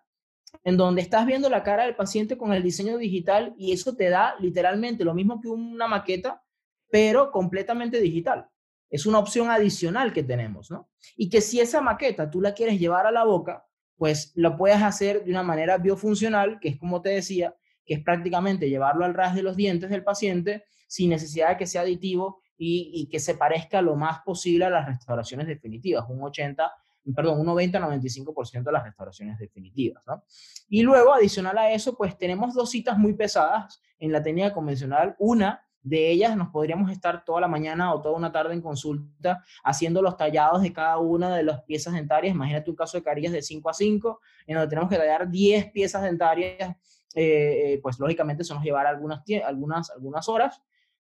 en donde estás viendo la cara del paciente con el diseño digital y eso te da literalmente lo mismo que una maqueta, pero completamente digital. Es una opción adicional que tenemos, ¿no? Y que si esa maqueta tú la quieres llevar a la boca, pues lo puedes hacer de una manera biofuncional, que es como te decía, que es prácticamente llevarlo al ras de los dientes del paciente sin necesidad de que sea aditivo y, que se parezca lo más posible a las restauraciones definitivas, un 80, perdón, un 90-95% de las restauraciones definitivas. ¿no? Y luego, adicional a eso, pues tenemos dos citas muy pesadas en la técnica convencional. Una de ellas nos podríamos estar toda la mañana o toda una tarde en consulta haciendo los tallados de cada una de las piezas dentarias. Imagínate un caso de carillas de 5 a 5, en donde tenemos que tallar 10 piezas dentarias, eh, eh, pues lógicamente eso nos llevará algunas, algunas, algunas horas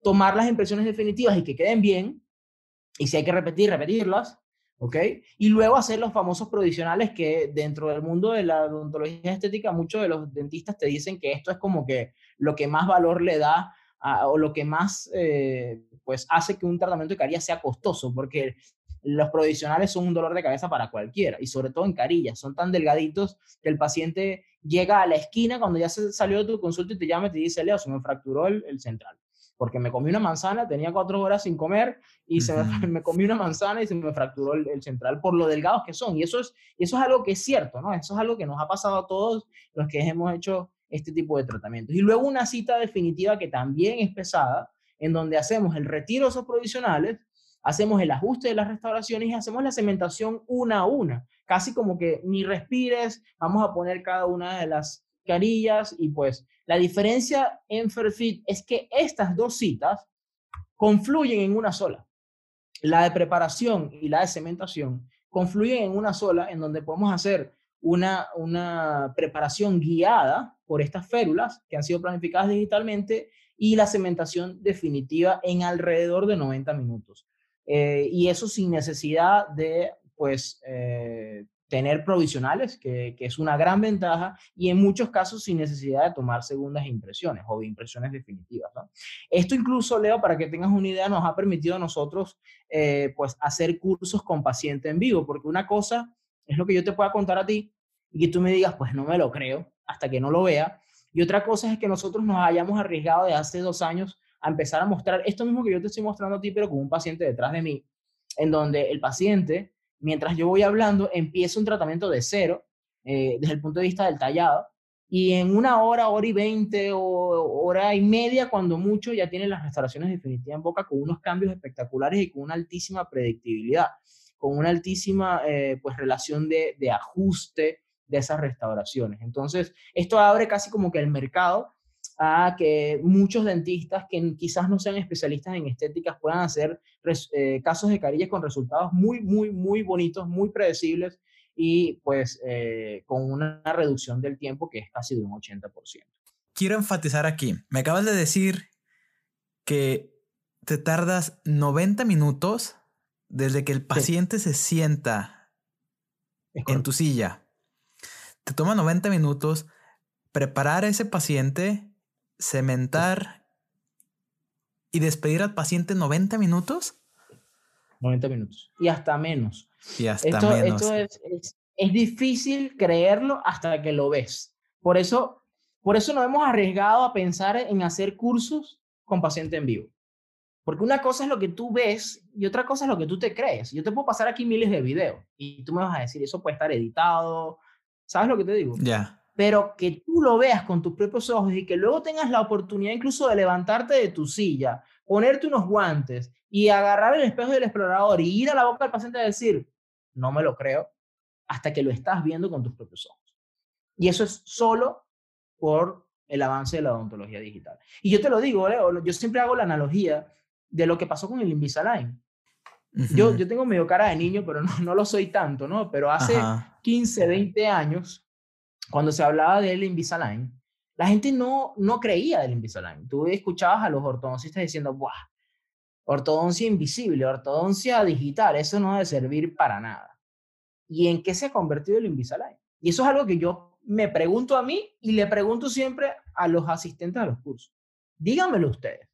tomar las impresiones definitivas y que queden bien, y si hay que repetir, repetirlas, ¿ok? Y luego hacer los famosos provisionales que dentro del mundo de la odontología estética, muchos de los dentistas te dicen que esto es como que lo que más valor le da o lo que más, eh, pues, hace que un tratamiento de carillas sea costoso, porque los provisionales son un dolor de cabeza para cualquiera, y sobre todo en carillas, son tan delgaditos que el paciente llega a la esquina cuando ya se salió de tu consulta y te llama y te dice, Leo, se me fracturó el central porque me comí una manzana, tenía cuatro horas sin comer y se me, comí una manzana y se me fracturó el, central por lo delgados que son. Y eso, es, eso es algo que es cierto, ¿no? Eso es algo que nos ha pasado a todos los que hemos hecho este tipo de tratamientos. Y luego una cita definitiva que también es pesada, en donde hacemos el retiro de esos provisionales, hacemos el ajuste de las restauraciones y hacemos la cementación una a una, casi como que ni respires, vamos a poner cada una de las carillas y pues la diferencia en Fairfit es que estas dos citas confluyen en una sola. La de preparación y la de cementación confluyen en una sola, en donde podemos hacer una, una preparación guiada por estas férulas que han sido planificadas digitalmente y la cementación definitiva en alrededor de 90 minutos. Eh, y eso sin necesidad de, pues, eh, tener provisionales, que, es una gran ventaja, y en muchos casos sin necesidad de tomar segundas impresiones o de impresiones definitivas. Esto incluso, Leo, para que tengas una idea, nos ha permitido a nosotros eh, pues hacer cursos con paciente en vivo, porque una cosa es lo que yo te pueda contar a ti y que tú me digas, pues no me lo creo hasta que no lo vea, y otra cosa es que nosotros nos hayamos arriesgado de hace dos años a empezar a mostrar esto mismo que yo te estoy mostrando a ti, pero con un paciente detrás de mí, en donde el paciente mientras yo voy hablando, empieza un tratamiento de cero, eh, desde el punto de vista del tallado, y en una hora, hora y veinte o hora y media, cuando mucho, ya tiene las restauraciones definitivas en boca con unos cambios espectaculares y con una altísima predictibilidad, con una altísima eh, pues, relación de, de ajuste de esas restauraciones. Entonces, esto abre casi como que el mercado a que muchos dentistas que quizás no sean especialistas en estéticas puedan hacer eh, casos de carillas con resultados muy, muy, muy bonitos, muy predecibles y pues eh, con una reducción del tiempo que es casi de un 80%. Quiero enfatizar aquí, me acabas de decir que te tardas 90 minutos desde que el paciente se sienta en tu silla. Te toma 90 minutos preparar a ese paciente cementar y despedir al paciente 90 minutos. 90 minutos. Y hasta menos. Y hasta menos. Esto es, es, difícil creerlo hasta que lo ves. Por eso, por eso nos hemos arriesgado a pensar en hacer cursos con paciente en vivo. Porque una cosa es lo que tú ves y otra cosa es lo que tú te crees. Yo te puedo pasar aquí miles de videos y tú me vas a decir, eso puede estar editado. ¿Sabes lo que te digo? Ya pero que tú lo veas con tus propios ojos y que luego tengas la oportunidad incluso de levantarte de tu silla, ponerte unos guantes y agarrar el espejo del explorador y ir a la boca del paciente y decir, no me lo creo, hasta que lo estás viendo con tus propios ojos. Y eso es solo por el avance de la odontología digital. Y yo te lo digo, yo siempre hago la analogía de lo que pasó con el Invisalign. yo, yo tengo medio cara de niño, pero no, no lo soy tanto, ¿no? Pero hace 15, 20 años, cuando se hablaba del Invisalign, la gente no, no creía del Invisalign. Tú escuchabas a los ortodoncistas diciendo, ¡buah! Ortodoncia invisible, ortodoncia digital, eso no debe servir para nada. ¿Y en qué se ha convertido el Invisalign? Y eso es algo que yo me pregunto a mí y le pregunto siempre a los asistentes a los cursos. Díganmelo ustedes.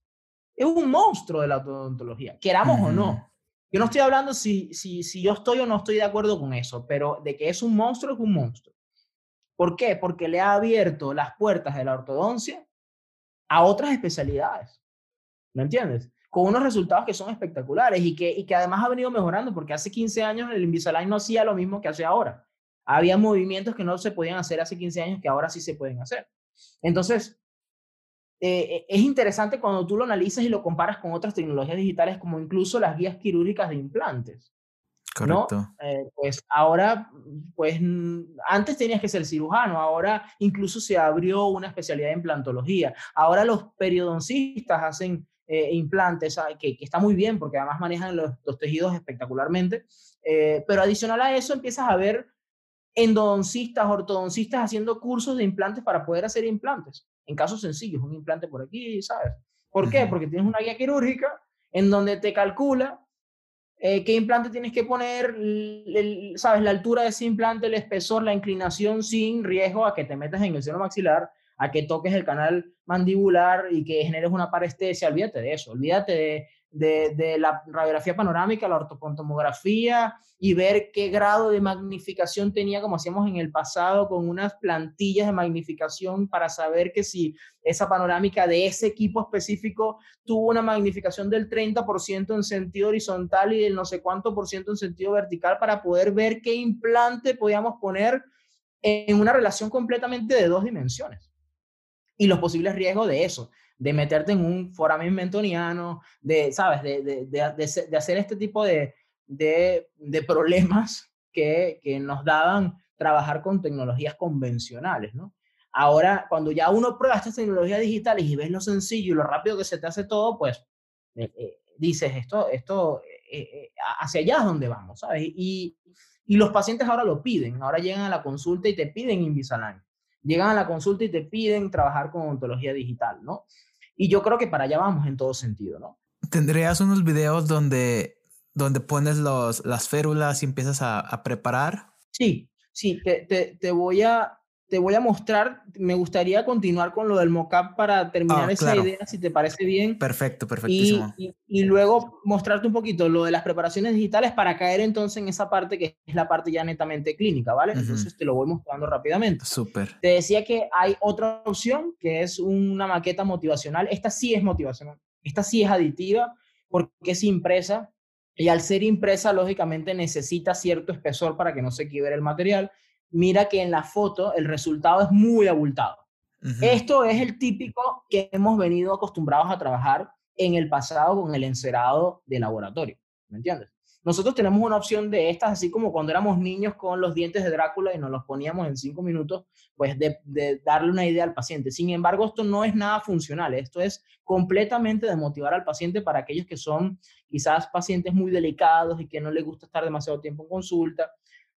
Es un monstruo de la odontología, queramos o no. Yo no estoy hablando si, si, si yo estoy o no estoy de acuerdo con eso, pero de que es un monstruo, es un monstruo. ¿Por qué? Porque le ha abierto las puertas de la ortodoncia a otras especialidades. ¿Me entiendes? Con unos resultados que son espectaculares y que, y que además ha venido mejorando, porque hace 15 años el Invisalign no hacía lo mismo que hace ahora. Había movimientos que no se podían hacer hace 15 años que ahora sí se pueden hacer. Entonces, eh, es interesante cuando tú lo analizas y lo comparas con otras tecnologías digitales, como incluso las guías quirúrgicas de implantes. Correcto. Eh, pues ahora, pues antes tenías que ser cirujano, ahora incluso se abrió una especialidad en implantología. Ahora los periodoncistas hacen eh, implantes, que, que, está muy bien porque además manejan los, los tejidos espectacularmente, pero adicional a eso empiezas a ver endodoncistas, ortodoncistas haciendo cursos de implantes para poder hacer implantes. En casos sencillos, un implante por aquí, ¿sabes? ¿Por qué? Porque tienes una guía quirúrgica en donde te calcula eh, qué implante tienes que poner, ¿sabes? La altura de ese implante, el espesor, la inclinación sin riesgo a que te metas en el seno maxilar, a que toques el canal mandibular y que generes una parestesia. Olvídate de eso, olvídate de la radiografía panorámica, la ortopontomografía y ver qué grado de magnificación tenía, como hacíamos en el pasado, con unas plantillas de magnificación para saber que si esa panorámica de ese equipo específico tuvo una magnificación del 30% en sentido horizontal y del no sé cuánto por ciento en sentido vertical para poder ver qué implante podíamos poner en una relación completamente de dos dimensiones y los posibles riesgos de eso de meterte en un foramen mentoniano, de, ¿sabes? De, de, de, de hacer este tipo de, problemas que, que, nos daban trabajar con tecnologías convencionales, ¿no? Ahora, cuando ya uno prueba estas tecnologías digitales y ves lo sencillo y lo rápido que se te hace todo, pues eh, eh, dices, esto, esto, eh, hacia allá es donde vamos, ¿sabes? Y, y los pacientes ahora lo piden, ahora llegan a la consulta y te piden Invisalign, llegan a la consulta y te piden trabajar con ontología digital, ¿no? Y yo creo que para allá vamos en todo sentido, ¿no? ¿Tendrías unos videos donde, donde pones los, las férulas y empiezas a, a preparar? Sí, sí, te, te, te, voy a, te voy a mostrar, me gustaría continuar con lo del mockup para terminar ah, esa idea, si te parece bien. Perfecto, perfectísimo. Y, y, luego mostrarte un poquito lo de las preparaciones digitales para caer entonces en esa parte que es la parte ya netamente clínica, ¿vale? Entonces te lo voy mostrando rápidamente. Súper. Te decía que hay otra opción que es una maqueta motivacional. Esta sí es motivacional, esta sí es aditiva porque es impresa y al ser impresa, lógicamente necesita cierto espesor para que no se quiebre el material mira que en la foto el resultado es muy abultado. Esto es el típico que hemos venido acostumbrados a trabajar en el pasado con el encerado de laboratorio, ¿me entiendes? Nosotros tenemos una opción de estas, así como cuando éramos niños con los dientes de Drácula y nos los poníamos en cinco minutos, pues de, de darle una idea al paciente. Sin embargo, esto no es nada funcional, esto es completamente de motivar al paciente para aquellos que son quizás pacientes muy delicados y que no les gusta estar demasiado tiempo en consulta,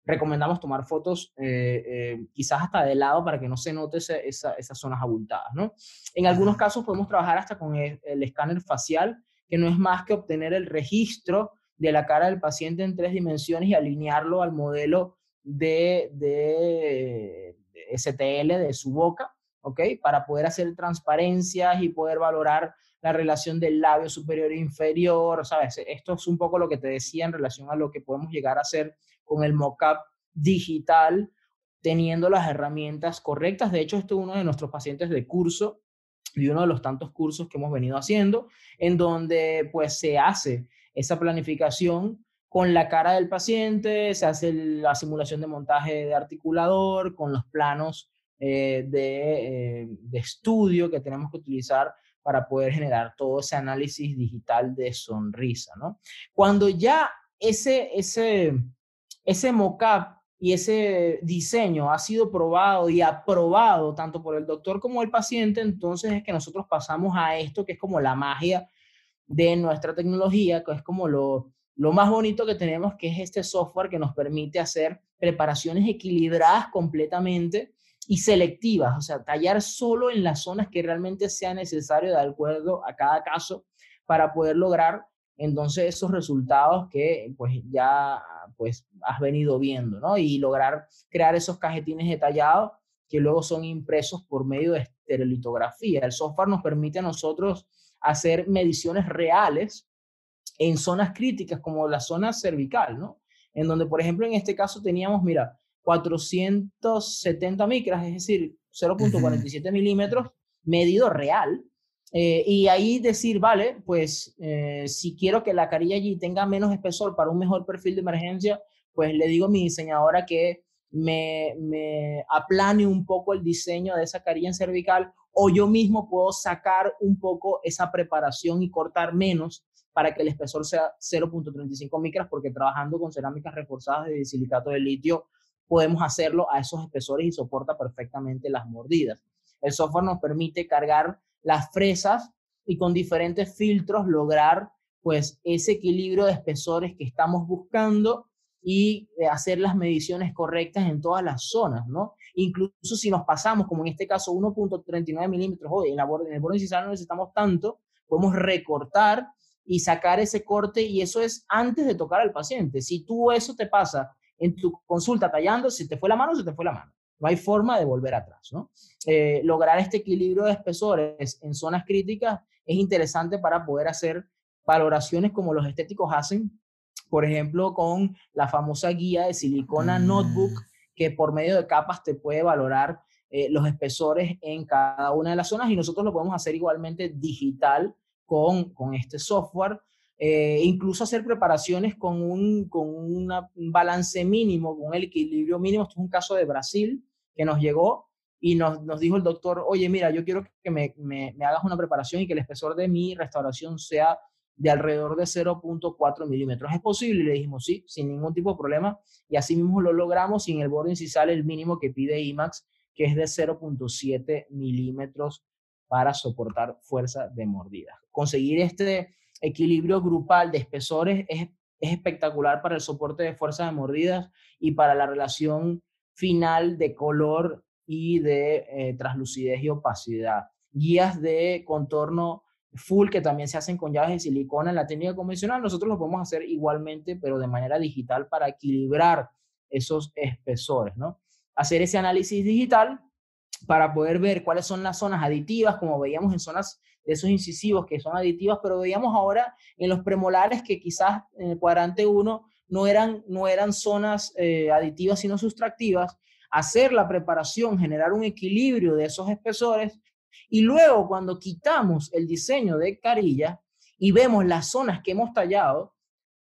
recomendamos tomar fotos eh, eh, quizás hasta de lado para que no se note esas zonas abultadas, ¿no? En algunos casos podemos trabajar hasta con el, escáner facial, que no es más que obtener el registro de la cara del paciente en tres dimensiones y alinearlo al modelo de, de, de STL de su boca, ¿ok? Para poder hacer transparencias y poder valorar la relación del labio superior e inferior, ¿sabes? Esto es un poco lo que te decía en relación a lo que podemos llegar a hacer con el mockup digital, teniendo las herramientas correctas. De hecho, este es uno de nuestros pacientes de curso y uno de los tantos cursos que hemos venido haciendo, en donde pues se hace esa planificación con la cara del paciente, se hace la simulación de montaje de articulador, con los planos eh, de, eh, de, estudio que tenemos que utilizar para poder generar todo ese análisis digital de sonrisa, ¿no? Cuando ya ese, ese, ese mockup y ese diseño ha sido probado y aprobado tanto por el doctor como el paciente, entonces es que nosotros pasamos a esto que es como la magia de nuestra tecnología, que es como lo, lo más bonito que tenemos que es este software que nos permite hacer preparaciones equilibradas completamente y selectivas, o sea, tallar solo en las zonas que realmente sea necesario de acuerdo a cada caso para poder lograr entonces esos resultados que pues ya pues has venido viendo, ¿no? Y lograr crear esos cajetines detallados que luego son impresos por medio de estereolitografía. El software nos permite a nosotros hacer mediciones reales en zonas críticas como la zona cervical, ¿no? En donde, por ejemplo, en este caso teníamos, mira, 470 micras, es decir, 0.47 milímetros, medido real. Eh, y ahí decir, vale, pues eh, si quiero que la carilla allí tenga menos espesor para un mejor perfil de emergencia, pues le digo a mi diseñadora que me, me aplane un poco el diseño de esa carilla cervical o yo mismo puedo sacar un poco esa preparación y cortar menos para que el espesor sea 0.35 micras, porque trabajando con cerámicas reforzadas de silicato de litio podemos hacerlo a esos espesores y soporta perfectamente las mordidas. El software nos permite cargar las fresas y con diferentes filtros lograr pues ese equilibrio de espesores que estamos buscando y eh, hacer las mediciones correctas en todas las zonas, ¿no? Incluso si nos pasamos, como en este caso, 1.39 milímetros, hoy en, la en el borde incisal no necesitamos tanto, podemos recortar y sacar ese corte y eso es antes de tocar al paciente. Si tú eso te pasa en tu consulta tallando, si te fue la mano, se te fue la mano. No hay forma de volver atrás, ¿no? Eh, lograr este equilibrio de espesores en zonas críticas es interesante para poder hacer valoraciones como los estéticos hacen, por ejemplo, con la famosa guía de silicona notebook, mm. que por medio de capas te puede valorar eh, los espesores en cada una de las zonas y nosotros lo podemos hacer igualmente digital con, con este software. Eh, incluso hacer preparaciones con un, con un balance mínimo, con el equilibrio mínimo. Esto es un caso de Brasil que nos llegó y nos, nos dijo el doctor, oye, mira, yo quiero que me, me, me, hagas una preparación y que el espesor de mi restauración sea de alrededor de 0.4 milímetros. ¿Es posible? Y le dijimos, sí, sin ningún tipo de problema. Y así mismo lo logramos sin el borde incisal, el mínimo que pide IMAX, que es de 0.7 milímetros para soportar fuerza de mordida. Conseguir este equilibrio grupal de espesores es, espectacular para el soporte de fuerza de mordidas y para la relación final de color y de eh, translucidez y opacidad. Guías de contorno full que también se hacen con llaves de silicona en la técnica convencional, nosotros lo podemos hacer igualmente, pero de manera digital para equilibrar esos espesores, ¿no? Hacer ese análisis digital para poder ver cuáles son las zonas aditivas, como veíamos en zonas de esos incisivos que son aditivas, pero veíamos ahora en los premolares que quizás en el cuadrante 1 no eran, no eran zonas eh, aditivas, sino sustractivas, hacer la preparación, generar un equilibrio de esos espesores y luego cuando quitamos el diseño de carilla y vemos las zonas que hemos tallado,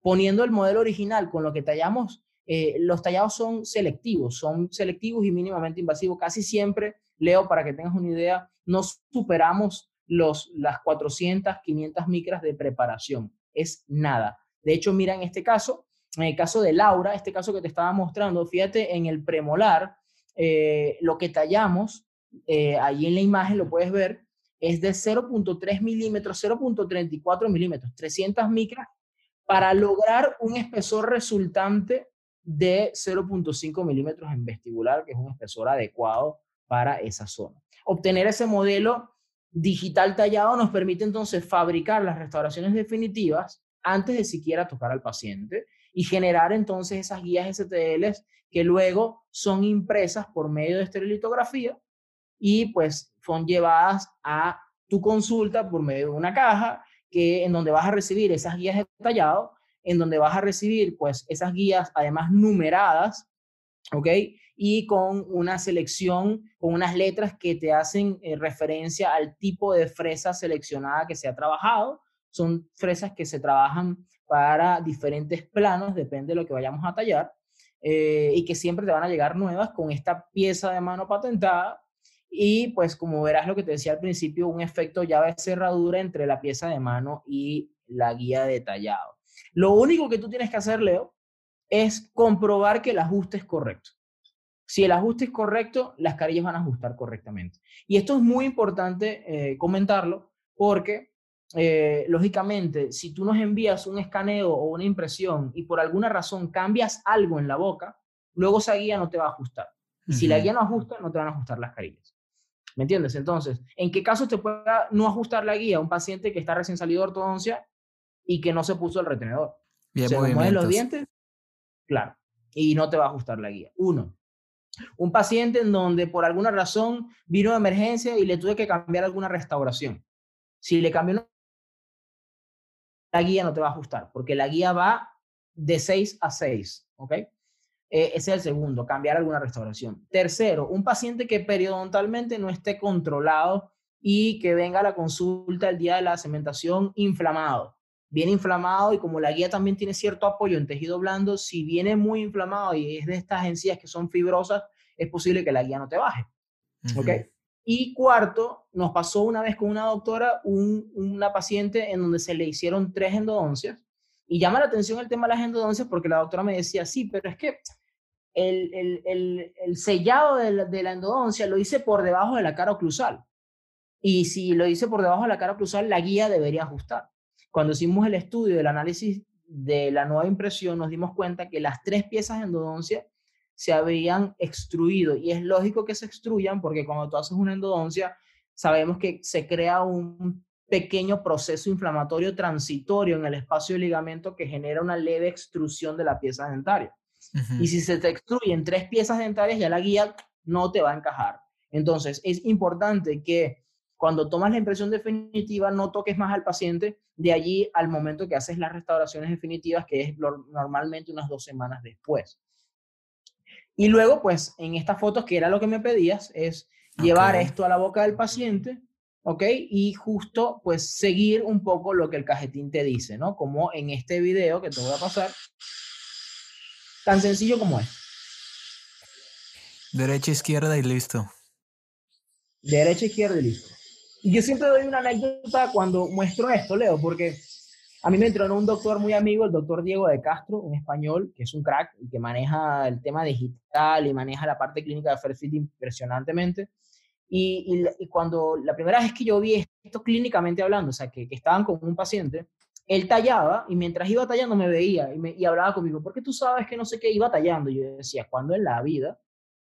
poniendo el modelo original con lo que tallamos, eh, los tallados son selectivos, son selectivos y mínimamente invasivos. Casi siempre Leo, para que tengas una idea, no superamos los, las 400, 500 micras de preparación. Es nada. De hecho, mira en este caso, en el caso de Laura, este caso que te estaba mostrando, fíjate en el premolar, eh, lo que tallamos, eh, en la imagen lo puedes ver, es de 0.3 milímetros, 0.34 milímetros, 300 micras, para lograr un espesor resultante de 0.5 milímetros en vestibular, que es un espesor adecuado para esa zona. Obtener ese modelo digital tallado nos permite entonces fabricar las restauraciones definitivas antes de siquiera tocar al paciente y generar entonces esas guías STL que luego son impresas por medio de estereolitografía y pues son llevadas a tu consulta por medio de una caja que en donde vas a recibir esas guías detalladas, en donde vas a recibir pues esas guías además numeradas, ¿ok? y con una selección, con unas letras que te hacen eh, referencia al tipo de fresa seleccionada que se ha trabajado. Son fresas que se trabajan para diferentes planos, depende de lo que vayamos a tallar, eh, y que siempre te van a llegar nuevas con esta pieza de mano patentada. Y pues como verás lo que te decía al principio, un efecto llave cerradura entre la pieza de mano y la guía de tallado. Lo único que tú tienes que hacer, Leo, es comprobar que el ajuste es correcto. Si el ajuste es correcto, las carillas van a ajustar correctamente. Y esto es muy importante eh, comentarlo porque eh, lógicamente, si tú nos envías un escaneo o una impresión y por alguna razón cambias algo en la boca, luego esa guía no te va a ajustar. Y si la guía no ajusta, no te van a ajustar las carillas. ¿Me entiendes? Entonces, ¿en qué caso te puede no ajustar la guía a un paciente que está recién salido de ortodoncia y que no se puso el retenedor? se mueven los dientes, claro, y no te va a ajustar la guía. Uno, un paciente en donde por alguna razón vino de emergencia y le tuve que cambiar alguna restauración. Si le cambió la guía no te va a ajustar, porque la guía va de 6 a 6, ¿ok? Eh, ese es el segundo, cambiar alguna restauración. Tercero, un paciente que periodontalmente no esté controlado y que venga a la consulta el día de la cementación inflamado. Viene inflamado y como la guía también tiene cierto apoyo en tejido blando, si viene muy inflamado y es de estas encías que son fibrosas, es posible que la guía no te baje. ¿Ok? Y cuarto, nos pasó una vez con una doctora, una paciente en donde se le hicieron tres endodoncias. Y llama la atención el tema de las endodoncias porque la doctora me decía, sí, pero es que el, el, sellado de la, de la, endodoncia lo hice por debajo de la cara oclusal. Y si lo hice por debajo de la cara oclusal, la guía debería ajustar. Cuando hicimos el estudio del análisis de la nueva impresión, nos dimos cuenta que las tres piezas de endodoncia se habían extruido. Y es lógico que se extruyan porque cuando tú haces una endodoncia, sabemos que se crea un pequeño proceso inflamatorio transitorio en el espacio de ligamento que genera una leve extrusión de la pieza dentaria. Y si se te extruyen tres piezas dentarias, ya la guía no te va a encajar. Entonces, es importante que cuando tomas la impresión definitiva no toques más al paciente de allí al momento que haces las restauraciones definitivas, que es normalmente unas dos semanas después. Y luego, pues, en estas fotos, que era lo que me pedías, es llevar esto a la boca del paciente, ¿ok? Y justo, pues, seguir un poco lo que el cajetín te dice, ¿no? Como en este video que te voy a pasar, tan sencillo como es. Derecha, izquierda y listo. Derecha, izquierda y listo. Y yo siempre doy una anécdota cuando muestro esto, Leo, porque a mí me entrenó un doctor muy amigo, el doctor Diego de Castro, un español que es un crack y que maneja el tema digital y maneja la parte clínica de Fairfield impresionantemente. Y, y, cuando la primera vez que yo vi esto clínicamente hablando, o sea, que, que estaban con un paciente, él tallaba y mientras iba tallando me veía y, me, y hablaba conmigo, ¿por qué tú sabes que no sé qué iba tallando? Y yo decía, cuando en la vida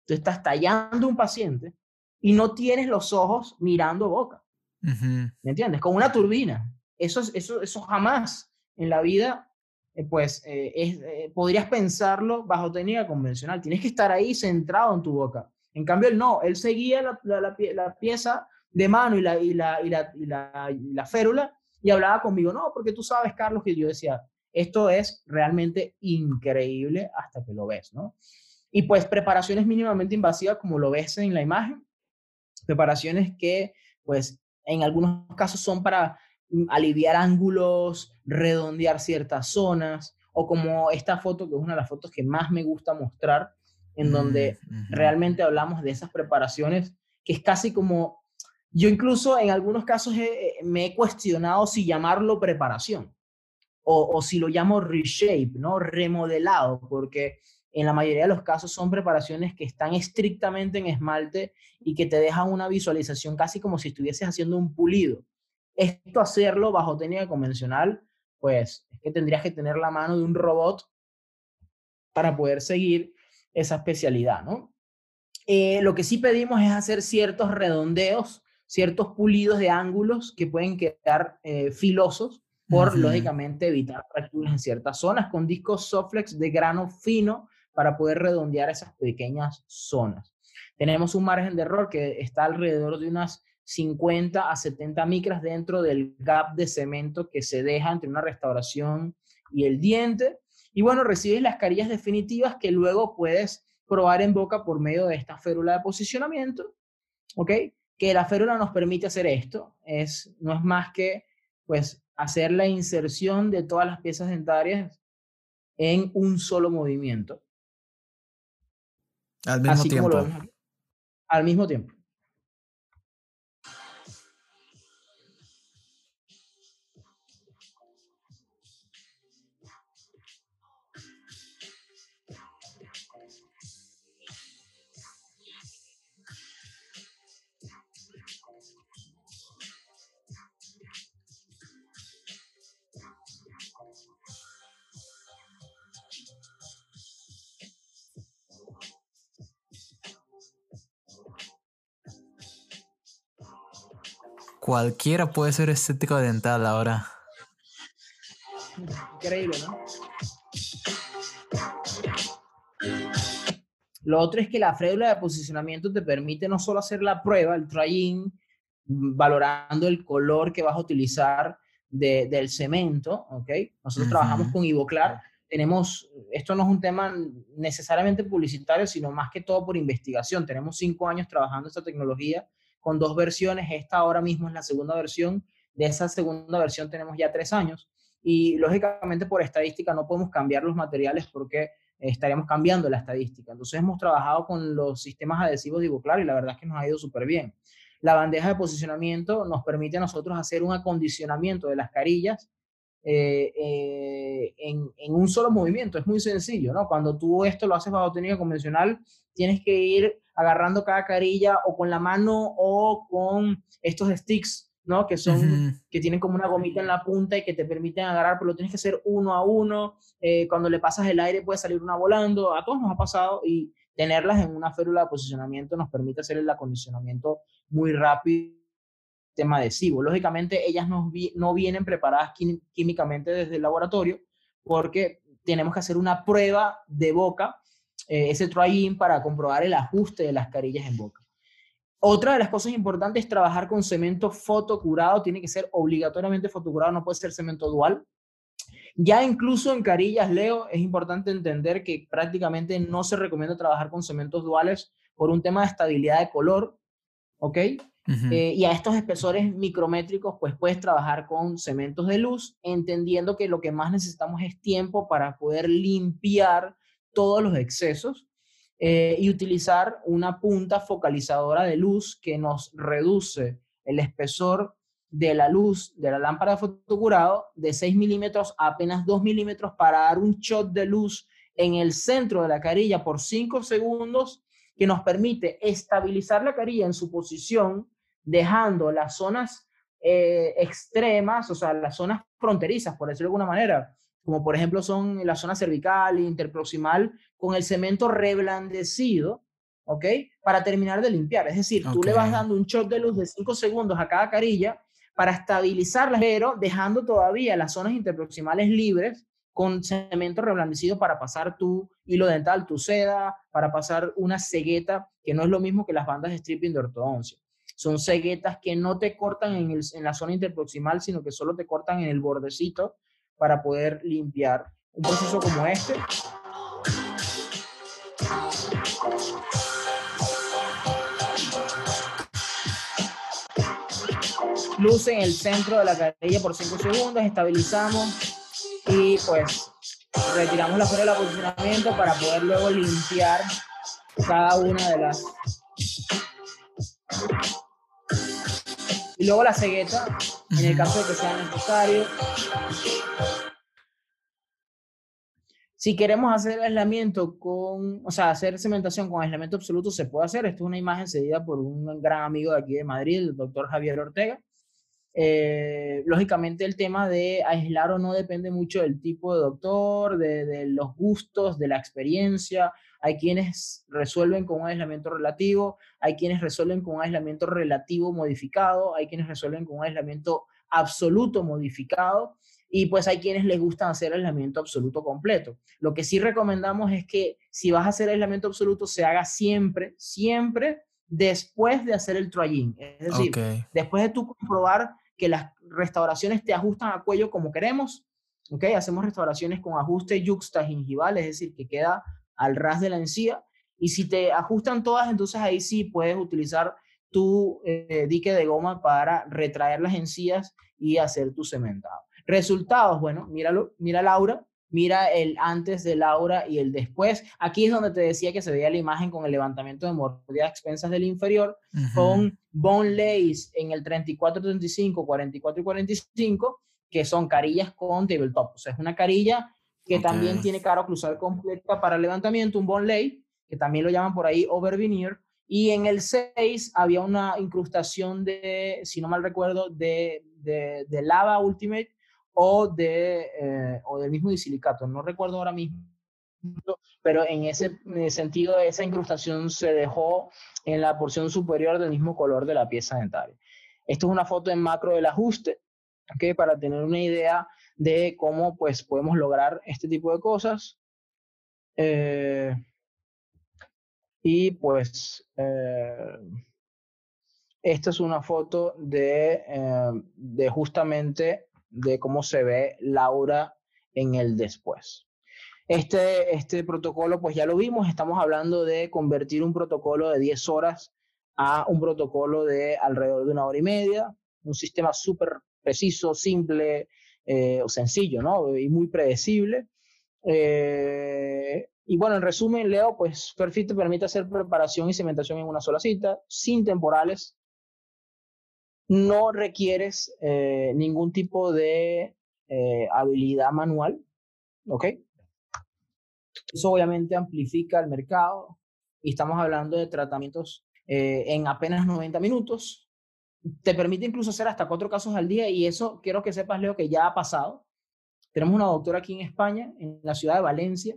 tú estás tallando un paciente y no tienes los ojos mirando boca? ¿Me entiendes? Con una turbina. Eso, eso, eso jamás en la vida, eh, pues, eh, es, eh, podrías pensarlo bajo técnica convencional. Tienes que estar ahí centrado en tu boca. En cambio, él no, él seguía la, la, la, pieza de mano y la, y, la, y, la, y, la, y la férula y hablaba conmigo, no, porque tú sabes, Carlos, que yo decía, esto es realmente increíble hasta que lo ves, ¿no? Y pues preparaciones mínimamente invasivas, como lo ves en la imagen, preparaciones que, pues, en algunos casos son para aliviar ángulos, redondear ciertas zonas, o como esta foto, que es una de las fotos que más me gusta mostrar, en donde mm, realmente hablamos de esas preparaciones, que es casi como, yo incluso en algunos casos me he cuestionado si llamarlo preparación, o, o si lo llamo reshape, ¿no? Remodelado, porque en la mayoría de los casos son preparaciones que están estrictamente en esmalte y que te dejan una visualización casi como si estuvieses haciendo un pulido. Esto hacerlo bajo técnica convencional, pues es que tendrías que tener la mano de un robot para poder seguir esa especialidad, ¿no? Eh, lo que sí pedimos es hacer ciertos redondeos, ciertos pulidos de ángulos que pueden quedar eh, filosos por, lógicamente, evitar fracturas en ciertas zonas con discos Soflex de grano fino para poder redondear esas pequeñas zonas. Tenemos un margen de error que está alrededor de unas 50 a 70 micras dentro del gap de cemento que se deja entre una restauración y el diente. Y bueno, recibes las carillas definitivas que luego puedes probar en boca por medio de esta férula de posicionamiento, ¿ok? Que la férula nos permite hacer esto, es, no es más que pues hacer la inserción de todas las piezas dentarias en un solo movimiento. Al mismo tiempo. al mismo tiempo. Cualquiera puede ser estético dental ahora. Increíble, ¿no? Lo otro es que la frédula de posicionamiento te permite no solo hacer la prueba, el trying, valorando el color que vas a utilizar del cemento, ¿ok? Nosotros trabajamos con Ivoclar, tenemos, esto no es un tema necesariamente publicitario, sino más que todo por investigación. Tenemos cinco años trabajando esta tecnología con dos versiones, esta ahora mismo es la segunda versión, de esa segunda versión tenemos ya tres años y lógicamente por estadística no podemos cambiar los materiales porque estaríamos cambiando la estadística. Entonces hemos trabajado con los sistemas adhesivos de y la verdad es que nos ha ido súper bien. La bandeja de posicionamiento nos permite a nosotros hacer un acondicionamiento de las carillas eh, eh, en, en, un solo movimiento. Es muy sencillo, ¿no? Cuando tú esto lo haces bajo técnica convencional, tienes que ir agarrando cada carilla o con la mano o con estos sticks, ¿no? Que son, que tienen como una gomita en la punta y que te permiten agarrar, pero lo tienes que hacer uno a uno. Eh, cuando le pasas el aire puede salir una volando. A todos nos ha pasado y tenerlas en una férula de posicionamiento nos permite hacer el acondicionamiento muy rápido tema adhesivo. Lógicamente, ellas no, no vienen preparadas químicamente desde el laboratorio porque tenemos que hacer una prueba de boca, eh, ese try-in, para comprobar el ajuste de las carillas en boca. Otra de las cosas importantes es trabajar con cemento fotocurado, tiene que ser obligatoriamente fotocurado, no puede ser cemento dual. Ya incluso en carillas, Leo, es importante entender que prácticamente no se recomienda trabajar con cementos duales por un tema de estabilidad de color, ¿ok? Eh, y a estos espesores micrométricos, pues puedes trabajar con cementos de luz, entendiendo que lo que más necesitamos es tiempo para poder limpiar todos los excesos eh, y utilizar una punta focalizadora de luz que nos reduce el espesor de la luz de la lámpara de fotocurado de 6 milímetros a apenas 2 milímetros para dar un shot de luz en el centro de la carilla por 5 segundos que nos permite estabilizar la carilla en su posición, dejando las zonas eh, extremas, o sea, las zonas fronterizas, por decirlo de alguna manera, como por ejemplo son la zona cervical e interproximal, con el cemento reblandecido, ¿ok? Para terminar de limpiar. Es decir, tú le vas dando un shot de luz de 5 segundos a cada carilla para estabilizarla, pero dejando todavía las zonas interproximales libres con cemento reblandecido para pasar tu hilo dental, tu seda, para pasar una cegueta, que no es lo mismo que las bandas de stripping de ortodoncia. Son ceguetas que no te cortan en, en la zona interproximal, sino que solo te cortan en el bordecito para poder limpiar. Un proceso como este. Luz en el centro de la carilla por 5 segundos, estabilizamos y pues retiramos la fuera del posicionamiento para poder luego limpiar cada una de las y luego la cegueta en el caso de que sea necesario si queremos hacer aislamiento con, o sea, hacer cementación con aislamiento absoluto, se puede hacer. Esto es una imagen cedida por un gran amigo de aquí de Madrid, el doctor Javier Ortega. Eh, lógicamente el tema de aislar o no depende mucho del tipo de doctor, de, los gustos, de la experiencia. Hay quienes resuelven con un aislamiento relativo, hay quienes resuelven con un aislamiento relativo modificado, hay quienes resuelven con un aislamiento absoluto modificado y pues hay quienes les gusta hacer aislamiento absoluto completo. Lo que sí recomendamos es que si vas a hacer aislamiento absoluto se haga siempre, siempre después de hacer el trying. Es decir, después de tú comprobar que las restauraciones te ajustan a cuello como queremos, ¿ok? Hacemos restauraciones con ajuste gingival, es decir, que queda al ras de la encía. Y si te ajustan todas, entonces ahí sí puedes utilizar tu eh, dique de goma para retraer las encías y hacer tu cementado. Resultados, bueno, míralo, mira Laura, mira el antes de Laura y el después. Aquí es donde te decía que se veía la imagen con el levantamiento de mordida a expensas del inferior, con bone lace en el 34, 35, 44 y 45, que son carillas con tabletop. O sea, es una carilla que también tiene cara oclusal completa para levantamiento, un bone lay, que también lo llaman por ahí over veneer. Y en el 6 había una incrustación de, si no mal recuerdo, de, de, de lava ultimate o, de, eh, o del mismo disilicato, no recuerdo ahora mismo, pero en ese, sentido esa incrustación se dejó en la porción superior del mismo color de la pieza dentaria. Esto es una foto en macro del ajuste, ¿okay? para tener una idea de cómo pues, podemos lograr este tipo de cosas. Eh, y pues, eh, esta es una foto de, eh, de justamente de cómo se ve Laura en el después. Este, este protocolo, pues ya lo vimos, estamos hablando de convertir un protocolo de 10 horas a un protocolo de alrededor de una hora y media, un sistema súper preciso, simple eh, sencillo, ¿no? Y muy predecible. Eh, y bueno, en resumen, Leo, pues Perfit te permite hacer preparación y cementación en una sola cita, sin temporales. No requieres eh, ningún tipo de habilidad manual, ¿ok? Eso obviamente amplifica el mercado y estamos hablando de tratamientos eh, en apenas 90 minutos. Te permite incluso hacer hasta cuatro casos al día y eso quiero que sepas, Leo, que ya ha pasado. Tenemos una doctora aquí en España, en la ciudad de Valencia,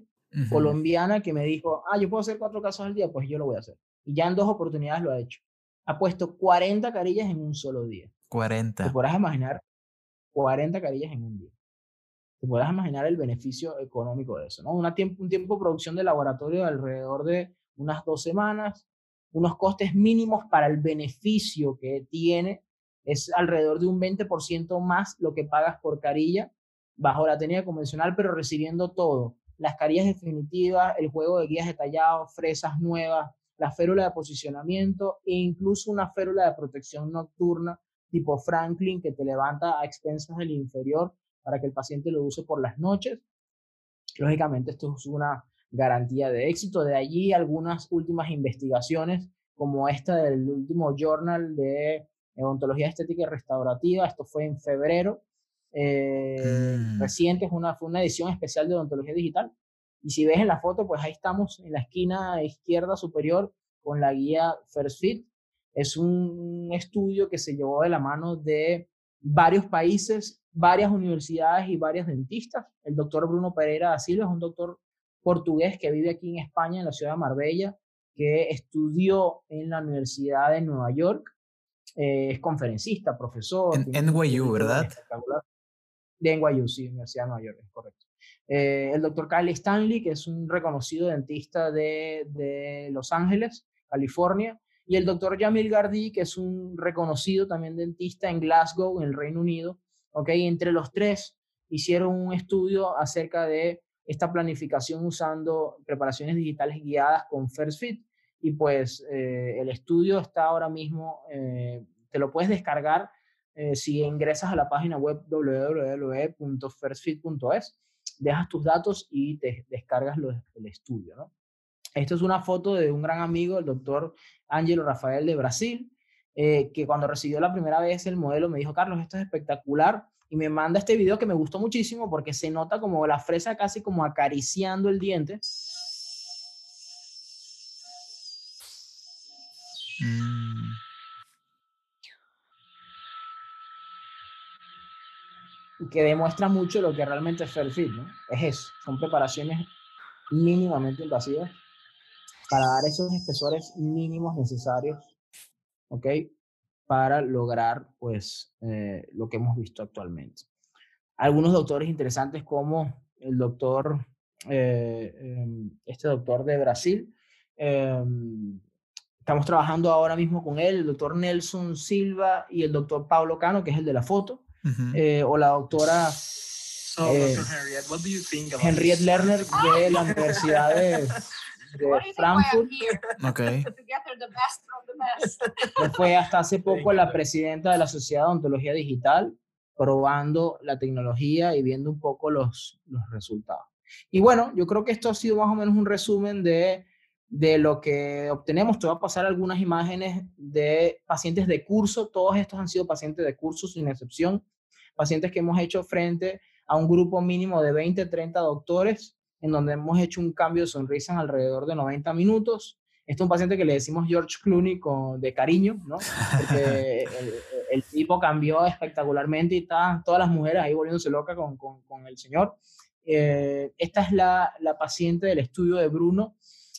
colombiana, que me dijo, ah, yo puedo hacer cuatro casos al día, pues yo lo voy a hacer. Y ya en dos oportunidades lo ha hecho. Ha puesto 40 carillas en un solo día. 40. Te podrás imaginar 40 carillas en un día te puedas imaginar el beneficio económico de eso, ¿no? Una tiempo, un tiempo de producción de laboratorio de alrededor de unas dos semanas, unos costes mínimos para el beneficio que tiene, es alrededor de un 20% más lo que pagas por carilla bajo la técnica convencional, pero recibiendo todo, las carillas definitivas, el juego de guías detallados, fresas nuevas, la férula de posicionamiento e incluso una férula de protección nocturna tipo Franklin que te levanta a expensas del inferior para que el paciente lo use por las noches. Lógicamente, esto es una garantía de éxito. De allí algunas últimas investigaciones, como esta del último journal de odontología estética y restaurativa. Esto fue en febrero. Eh, mm. Reciente, una, fue una edición especial de odontología digital. Y si ves en la foto, pues ahí estamos en la esquina izquierda superior con la guía First Fit. Es un estudio que se llevó de la mano de varios países, varias universidades y varios dentistas. El doctor Bruno Pereira da Silva es un doctor portugués que vive aquí en España, en la ciudad de Marbella, que estudió en la Universidad de Nueva York. Eh, es conferencista, profesor. En NYU, ¿verdad? De NYU, sí, Universidad de Nueva York, es correcto. Eh, el doctor Kyle Stanley, que es un reconocido dentista de, de Los Ángeles, California, y el doctor Jamil Gardi, que es un reconocido también dentista en Glasgow, en el Reino Unido. ¿ok? Entre los tres hicieron un estudio acerca de esta planificación usando preparaciones digitales guiadas con First Fit. Y pues eh, el estudio está ahora mismo, eh, te lo puedes descargar eh, si ingresas a la página web www.firstfit.es, dejas tus datos y te descargas el estudio, ¿no? Esto es una foto de un gran amigo, el doctor Ángelo Rafael de Brasil, que cuando recibió la primera vez el modelo me dijo, Carlos, esto es espectacular. Y me manda este video que me gustó muchísimo porque se nota como la fresa casi como acariciando el diente. Mm. que demuestra mucho lo que realmente es Fairfield, ¿no? Es eso, son preparaciones mínimamente invasivas para dar esos espesores mínimos necesarios, ¿ok? Para lograr, pues, eh, lo que hemos visto actualmente. Algunos doctores interesantes como el doctor, eh, em, este doctor de Brasil, em, estamos trabajando ahora mismo con él, el doctor Nelson Silva y el doctor Pablo Cano, que es el de la foto, eh, o la doctora oh, Henriette Lerner de la Universidad de, de Frankfurt. Okay. Fue hasta hace poco la presidenta de la Sociedad de Odontología Digital, probando la tecnología y viendo un poco los, los resultados. Y bueno, yo creo que esto ha sido más o menos un resumen de, de lo que obtenemos. Te voy a pasar algunas imágenes de pacientes de curso. Todos estos han sido pacientes de curso, sin excepción. Pacientes que hemos hecho frente a un grupo mínimo de 20, 30 doctores en donde hemos hecho un cambio de sonrisa en alrededor de 90 minutos. Este es un paciente que le decimos George Clooney con, de cariño, ¿no? Porque el, tipo cambió espectacularmente y están todas las mujeres ahí volviéndose locas con, con, el señor. Eh, esta es la, la, paciente del estudio de Bruno.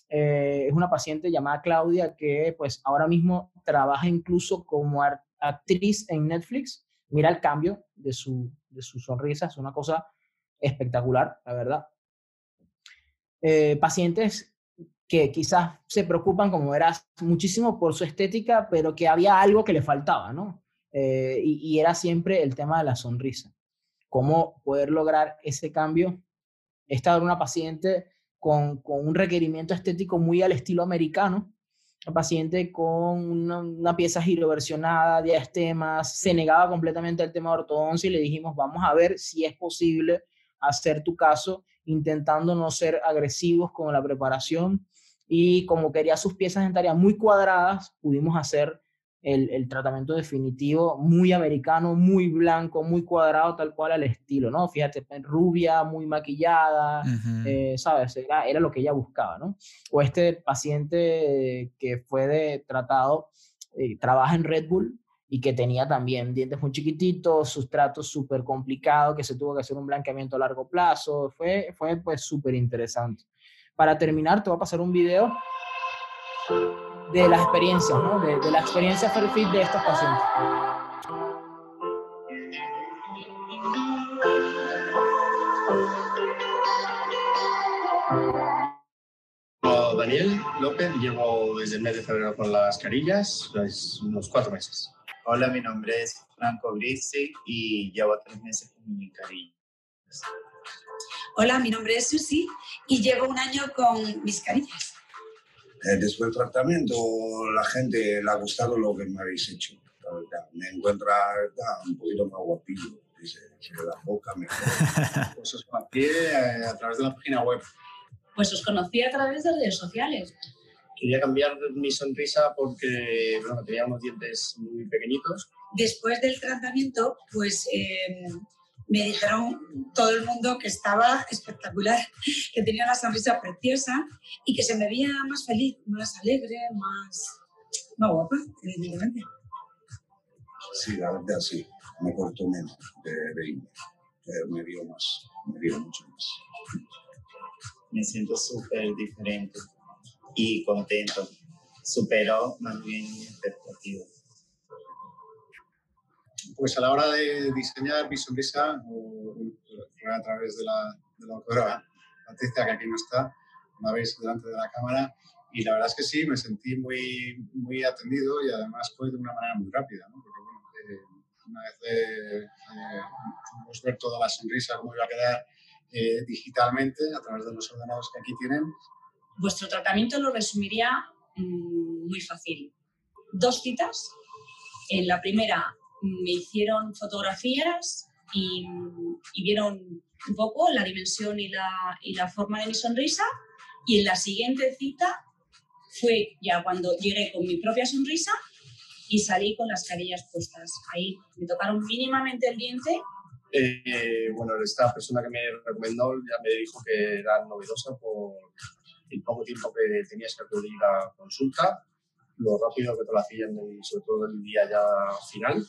Eh, es una paciente llamada Claudia que pues ahora mismo trabaja incluso como actriz en Netflix. Mira el cambio de su, de su sonrisa, es una cosa espectacular, la verdad. Eh, pacientes que quizás se preocupan, como verás, muchísimo por su estética, pero que había algo que le faltaba, ¿no? Eh, y, era siempre el tema de la sonrisa. Cómo poder lograr ese cambio. Esta era una paciente con, con, un requerimiento estético muy al estilo americano, una paciente con una, pieza giroversionada, diastemas, se negaba completamente al tema de ortodoncia y le dijimos, vamos a ver si es posible hacer tu caso intentando no ser agresivos con la preparación y como quería sus piezas dentarias muy cuadradas, pudimos hacer el, tratamiento definitivo muy americano, muy blanco, muy cuadrado, tal cual al estilo, ¿no? Fíjate, rubia, muy maquillada, eh, ¿sabes? Era, era, lo que ella buscaba, ¿no? O este paciente que fue de tratado, eh, trabaja en Red Bull y que tenía también dientes muy chiquititos, sustrato súper complicado, que se tuvo que hacer un blanqueamiento a largo plazo, fue, fue pues súper interesante. Para terminar, te voy a pasar un video de las experiencias, ¿no? de, de la experiencia Fairfield de estos pacientes. Daniel López, llevo desde el mes de febrero con las carillas, pues, unos cuatro meses. Hola, mi nombre es Franco Grisi y llevo tres meses con mi carillas. Hola, mi nombre es Susi y llevo un año con mis carillas. Eh, después del tratamiento, la gente le ha gustado lo que me habéis hecho. Me encuentra un poquito más guapillo. Dice, la boca mejor. pues os conocí eh, a través de la página web. Pues os conocí a través de redes sociales. Quería cambiar mi sonrisa porque bueno, tenía unos dientes muy pequeñitos. Después del tratamiento, pues eh, me dijeron todo el mundo que estaba espectacular, que tenía una sonrisa preciosa y que se me veía más feliz, más alegre, más, más guapa, evidentemente. Sí, la verdad sí, me cortó menos de, de me vio más, me vio mucho más. Me siento súper diferente y contento, superó más bien mi expectativa pues a la hora de diseñar mi sonrisa, a través de la, de la doctora Patricia, que aquí no está, una vez delante de la cámara, y la verdad es que sí, me sentí muy, muy atendido y además fue de una manera muy rápida, ¿no? porque bueno, eh, una vez eh, eh ver toda la sonrisa, cómo iba a quedar eh, digitalmente a través de los ordenadores que aquí tienen. Vuestro tratamiento lo resumiría mm, muy fácil. Dos citas. En la primera me hicieron fotografías y, vieron un poco la dimensión y la, y la forma de mi sonrisa. Y en la siguiente cita fue ya cuando llegué con mi propia sonrisa y salí con las carillas puestas. Ahí me tocaron mínimamente el diente. Eh, bueno, esta persona que me recomendó ya me dijo que era novedosa por el poco tiempo que tenías que acudir a consulta lo rápido que te lo hacían, sobre todo el día ya final,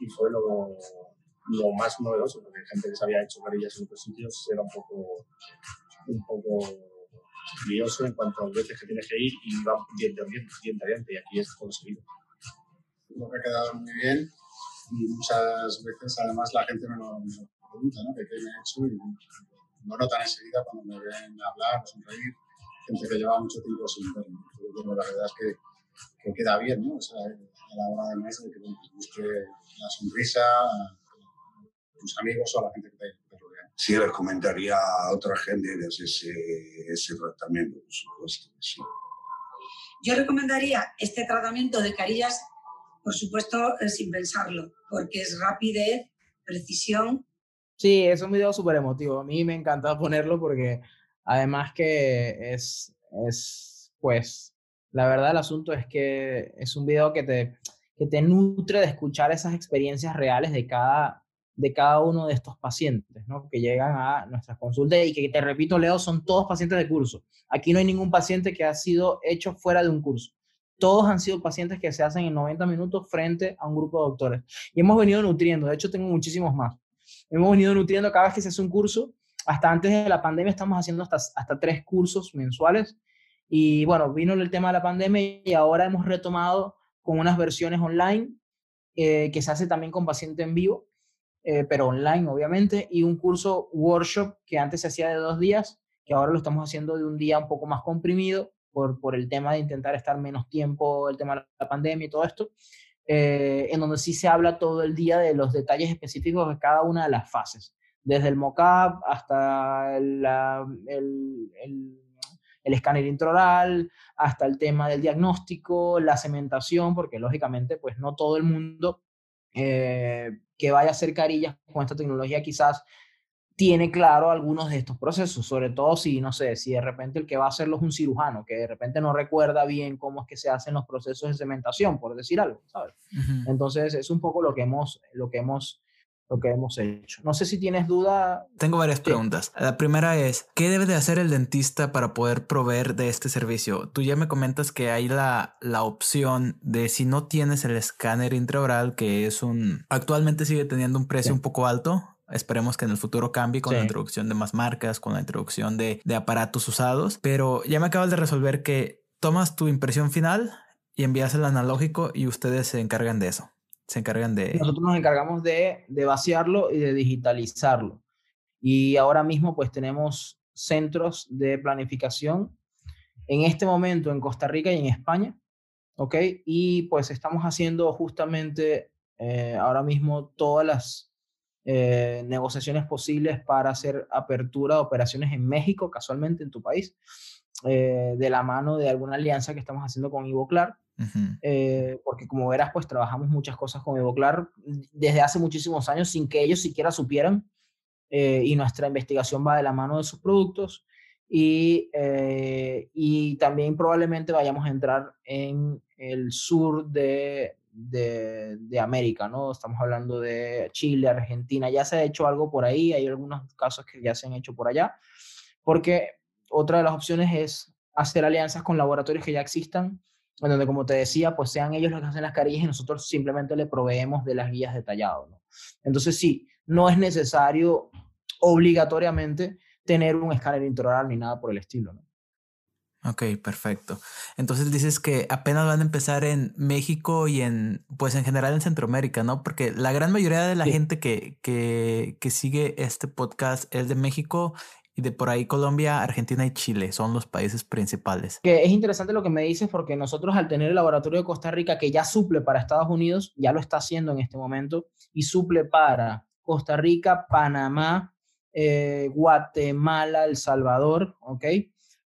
y fue lo, lo más novedoso, porque gente que se había hecho carillas en otros sitios era un poco, un poco lioso en cuanto a veces que tienes que ir y va diente a diente, diente y aquí es conseguido. Lo que ha quedado muy bien y muchas veces además la gente me lo, pregunta, ¿no? ¿Qué, me he hecho? Y no notan enseguida cuando me ven hablar o sonreír, gente que lleva mucho tiempo sin verme. la verdad es que que queda bien, ¿no? O sea, a la hora de mes de que busque la sonrisa a tus amigos o a la gente que te, rodea. Sí, les comentaría a otra gente ese, ese tratamiento, por supuesto, sí. Yo recomendaría este tratamiento de carillas, por supuesto, eh, sin pensarlo, porque es rapidez, precisión. Sí, es un video súper emotivo. A mí me encanta ponerlo porque además que es, es pues la verdad el asunto es que es un video que te, que te nutre de escuchar esas experiencias reales de cada, de cada uno de estos pacientes, ¿no? Que llegan a nuestras consultas y que, te repito, Leo, son todos pacientes de curso. Aquí no hay ningún paciente que ha sido hecho fuera de un curso. Todos han sido pacientes que se hacen en 90 minutos frente a un grupo de doctores. Y hemos venido nutriendo, de hecho tengo muchísimos más. Hemos venido nutriendo cada vez que se hace un curso. Hasta antes de la pandemia estamos haciendo hasta, hasta tres cursos mensuales. Y bueno, vino el tema de la pandemia y ahora hemos retomado con unas versiones online eh, que se hace también con paciente en vivo, eh, pero online obviamente, y un curso workshop que antes se hacía de dos días, que ahora lo estamos haciendo de un día un poco más comprimido por, por el tema de intentar estar menos tiempo, el tema de la pandemia y todo esto, eh, en donde sí se habla todo el día de los detalles específicos de cada una de las fases, desde el mock-up hasta el, el, el, el, escáner intraoral, hasta el tema del diagnóstico, la cementación, porque lógicamente pues no todo el mundo eh, que vaya a hacer carillas con esta tecnología quizás tiene claro algunos de estos procesos, sobre todo si, no sé, si de repente el que va a hacerlo es un cirujano, que de repente no recuerda bien cómo es que se hacen los procesos de cementación, por decir algo, ¿sabes? Entonces, es un poco lo que hemos, lo que hemos, lo que hemos hecho. No sé si tienes duda. Tengo varias preguntas. La primera es, ¿qué debe de hacer el dentista para poder proveer de este servicio? Tú ya me comentas que hay la, la opción de si no tienes el escáner intraoral, que es un, actualmente sigue teniendo un precio un poco alto, Esperemos que en el futuro cambie con la introducción de más marcas, con la introducción de, de, aparatos usados. Pero ya me acabas de resolver que tomas tu impresión final y envías el analógico y ustedes se encargan de eso. Se encargan de... Nosotros nos encargamos de, de vaciarlo y de digitalizarlo. Y ahora mismo pues tenemos centros de planificación en este momento en Costa Rica y en España. ¿Ok? Y pues estamos haciendo justamente eh, ahora mismo todas las eh, negociaciones posibles para hacer apertura de operaciones en México, casualmente en tu país, eh, de la mano de alguna alianza que estamos haciendo con Ivoclar, eh, porque como verás, pues trabajamos muchas cosas con Ivoclar desde hace muchísimos años sin que ellos siquiera supieran, y nuestra investigación va de la mano de sus productos. Y, y también probablemente vayamos a entrar en el sur de, de, América, ¿no? Estamos hablando de Chile, Argentina, ya se ha hecho algo por ahí, hay algunos casos que ya se han hecho por allá, porque otra de las opciones es hacer alianzas con laboratorios que ya existan, en donde, como te decía, pues sean ellos los que hacen las carillas y nosotros simplemente le proveemos de las guías detalladas, ¿no? Entonces, sí, no es necesario obligatoriamente tener un escáner intraoral ni nada por el estilo, ¿no? Ok, perfecto. Entonces dices que apenas van a empezar en México y en, pues en general en Centroamérica, ¿no? Porque la gran mayoría de la gente que, que, que, sigue este podcast es de México y de por ahí Colombia, Argentina y Chile son los países principales. Que es interesante lo que me dices porque nosotros al tener el laboratorio de Costa Rica que ya suple para Estados Unidos, ya lo está haciendo en este momento, y suple para Costa Rica, Panamá, eh, Guatemala, El Salvador, ¿ok?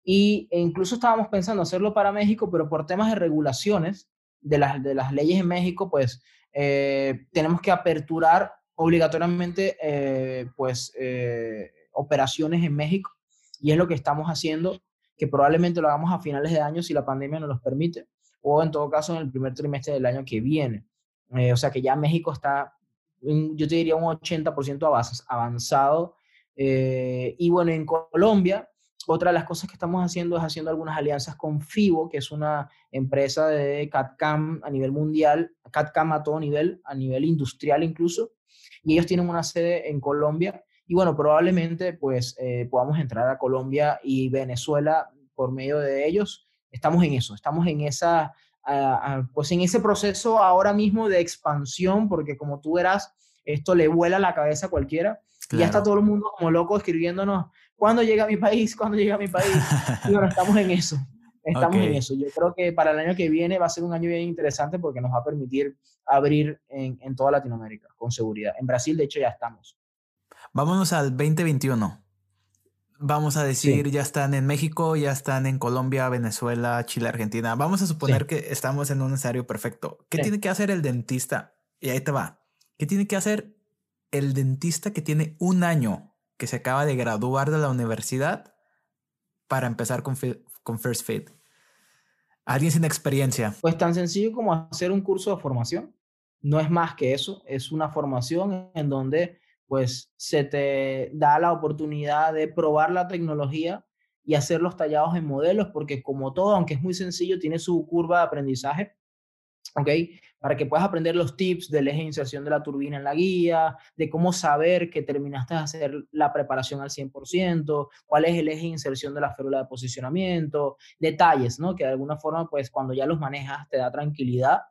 Y e incluso estábamos pensando hacerlo para México, pero por temas de regulaciones de las, de las leyes en México, pues eh, tenemos que aperturar obligatoriamente eh, pues eh, operaciones en México y es lo que estamos haciendo, que probablemente lo hagamos a finales de año si la pandemia nos los permite, o en todo caso en el primer trimestre del año que viene. o sea que ya México está, yo te diría un 80% avanzado. y bueno, en Colombia otra de las cosas que estamos haciendo es haciendo algunas alianzas con FIBO, que es una empresa de CAD-CAM a nivel mundial, CAD-CAM a todo nivel, a nivel industrial incluso, y ellos tienen una sede en Colombia. Y bueno, probablemente pues eh, podamos entrar a Colombia y Venezuela por medio de ellos. Estamos en eso, estamos en esa, pues en ese proceso ahora mismo de expansión, porque como tú verás, esto le vuela la cabeza a cualquiera. Y ya está todo el mundo como loco escribiéndonos, ¿Cuándo llega a mi país? ¿Cuándo llega a mi país? Y bueno, estamos en eso. Estamos en eso. Yo creo que para el año que viene va a ser un año bien interesante porque nos va a permitir abrir en, en toda Latinoamérica, con seguridad. En Brasil, de hecho, ya estamos. Vámonos al 2021. Vamos a decir, ya están en México, ya están en Colombia, Venezuela, Chile, Argentina. Vamos a suponer que estamos en un escenario perfecto. ¿Qué tiene que hacer el dentista? Y ahí te va. ¿Qué tiene que hacer el dentista que tiene un año que se acaba de graduar de la universidad para empezar con, con First Fit? Alguien sin experiencia. Pues tan sencillo como hacer un curso de formación. No es más que eso, es una formación en donde pues se te da la oportunidad de probar la tecnología y hacer los tallados en modelos, porque como todo, aunque es muy sencillo, tiene su curva de aprendizaje ¿ok? Para que puedas aprender los tips del eje de inserción de la turbina en la guía, de cómo saber que terminaste de hacer la preparación al 100%, cuál es el eje de inserción de la férula de posicionamiento, detalles, ¿no? Que de alguna forma, pues cuando ya los manejas te da tranquilidad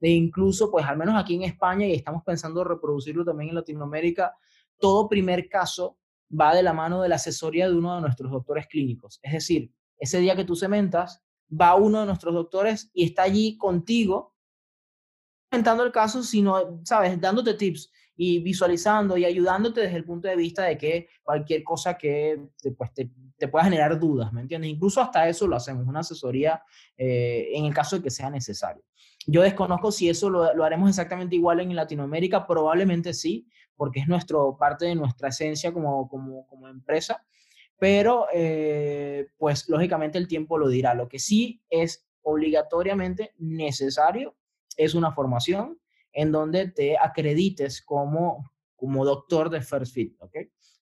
e incluso, pues al menos aquí en España, y estamos pensando reproducirlo también en Latinoamérica, todo primer caso va de la mano de la asesoría de uno de nuestros doctores clínicos. Es decir, ese día que tú cementas, va uno de nuestros doctores y está allí contigo, comentando el caso, sino, sabes, dándote tips y visualizando y ayudándote desde el punto de vista de que cualquier cosa que pues, te, te pueda generar dudas, ¿me entiendes? Incluso hasta eso lo hacemos, una asesoría eh, en el caso de que sea necesario. Yo desconozco si eso lo, lo, haremos exactamente igual en Latinoamérica, probablemente sí, porque es nuestro, parte de nuestra esencia como, como, como empresa, pero eh, pues lógicamente el tiempo lo dirá. Lo que sí es obligatoriamente necesario es una formación en donde te acredites como, como doctor de First Fit, ¿ok?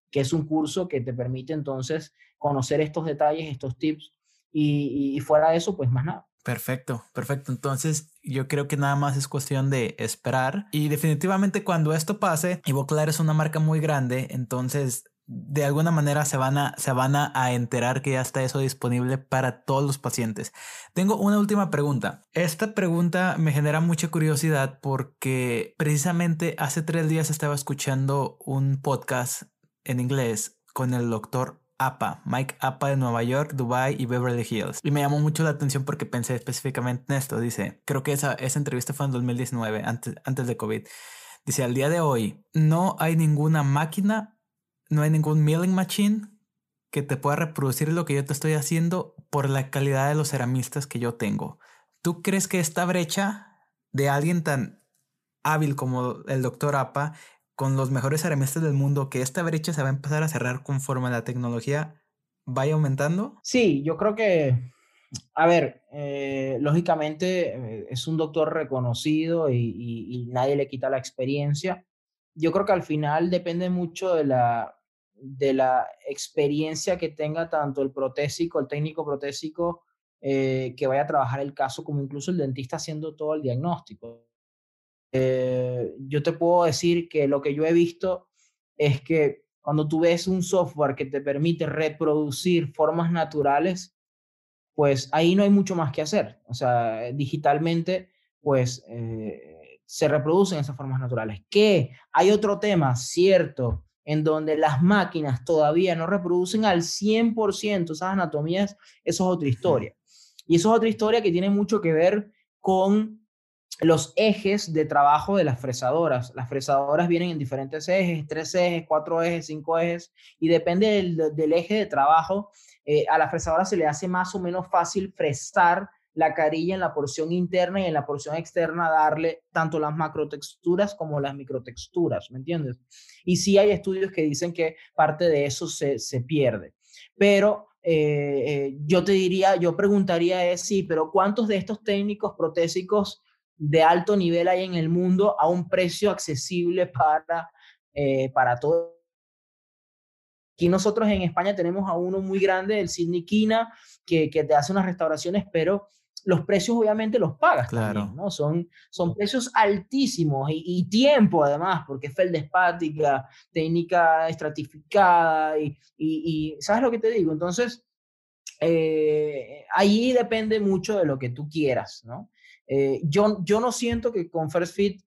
Que es un curso que te permite entonces conocer estos detalles, estos tips y, y fuera de eso, pues más nada. Perfecto, perfecto. Entonces yo creo que nada más es cuestión de esperar y definitivamente cuando esto pase, Ivoclar es una marca muy grande, entonces de alguna manera se van a se van a, enterar que ya está eso disponible para todos los pacientes. Tengo una última pregunta. Esta pregunta me genera mucha curiosidad porque precisamente hace tres días estaba escuchando un podcast en inglés con el doctor APA, Mike APA de Nueva York, Dubai y Beverly Hills. Y me llamó mucho la atención porque pensé específicamente en esto. Dice, creo que esa, esa entrevista fue en 2019, antes, antes de COVID. Dice, al día de hoy no hay ninguna máquina, no hay ningún milling machine que te pueda reproducir lo que yo te estoy haciendo por la calidad de los ceramistas que yo tengo. ¿Tú crees que esta brecha de alguien tan hábil como el doctor APA con los mejores ceramistas del mundo, que esta brecha se va a empezar a cerrar conforme la tecnología vaya aumentando? Sí, yo creo que, a ver, eh, lógicamente eh, es un doctor reconocido y, nadie le quita la experiencia. Yo creo que al final depende mucho de la, de la experiencia que tenga tanto el protésico, el técnico protésico eh, que vaya a trabajar el caso, como incluso el dentista haciendo todo el diagnóstico. Eh, yo te puedo decir que lo que yo he visto es que cuando tú ves un software que te permite reproducir formas naturales, pues ahí no hay mucho más que hacer. O sea, digitalmente, pues eh, se reproducen esas formas naturales. Que hay otro tema, cierto, en donde las máquinas todavía no reproducen al 100% esas anatomías, eso es otra historia. Y eso es otra historia que tiene mucho que ver con los ejes de trabajo de las fresadoras. Las fresadoras vienen en diferentes ejes, tres ejes, cuatro ejes, cinco ejes, y depende del, del eje de trabajo. Eh, a la fresadora se le hace más o menos fácil fresar la carilla en la porción interna y en la porción externa darle tanto las macrotexturas como las microtexturas, ¿me entiendes? Y sí hay estudios que dicen que parte de eso se, se pierde. Pero eh, eh, yo te diría, yo preguntaría es, sí, pero ¿cuántos de estos técnicos protésicos de alto nivel hay en el mundo a un precio accesible para, eh, para todos. Aquí nosotros en España tenemos a uno muy grande, el Sidney Kina, que, que te hace unas restauraciones, pero los precios obviamente los pagas claro. también, ¿no? Son, son precios altísimos y, y tiempo además, porque es feldespática, técnica estratificada y, y, y, ¿sabes lo que te digo? Entonces, eh, ahí depende mucho de lo que tú quieras, ¿no? Eh, yo, yo no siento que con First Fit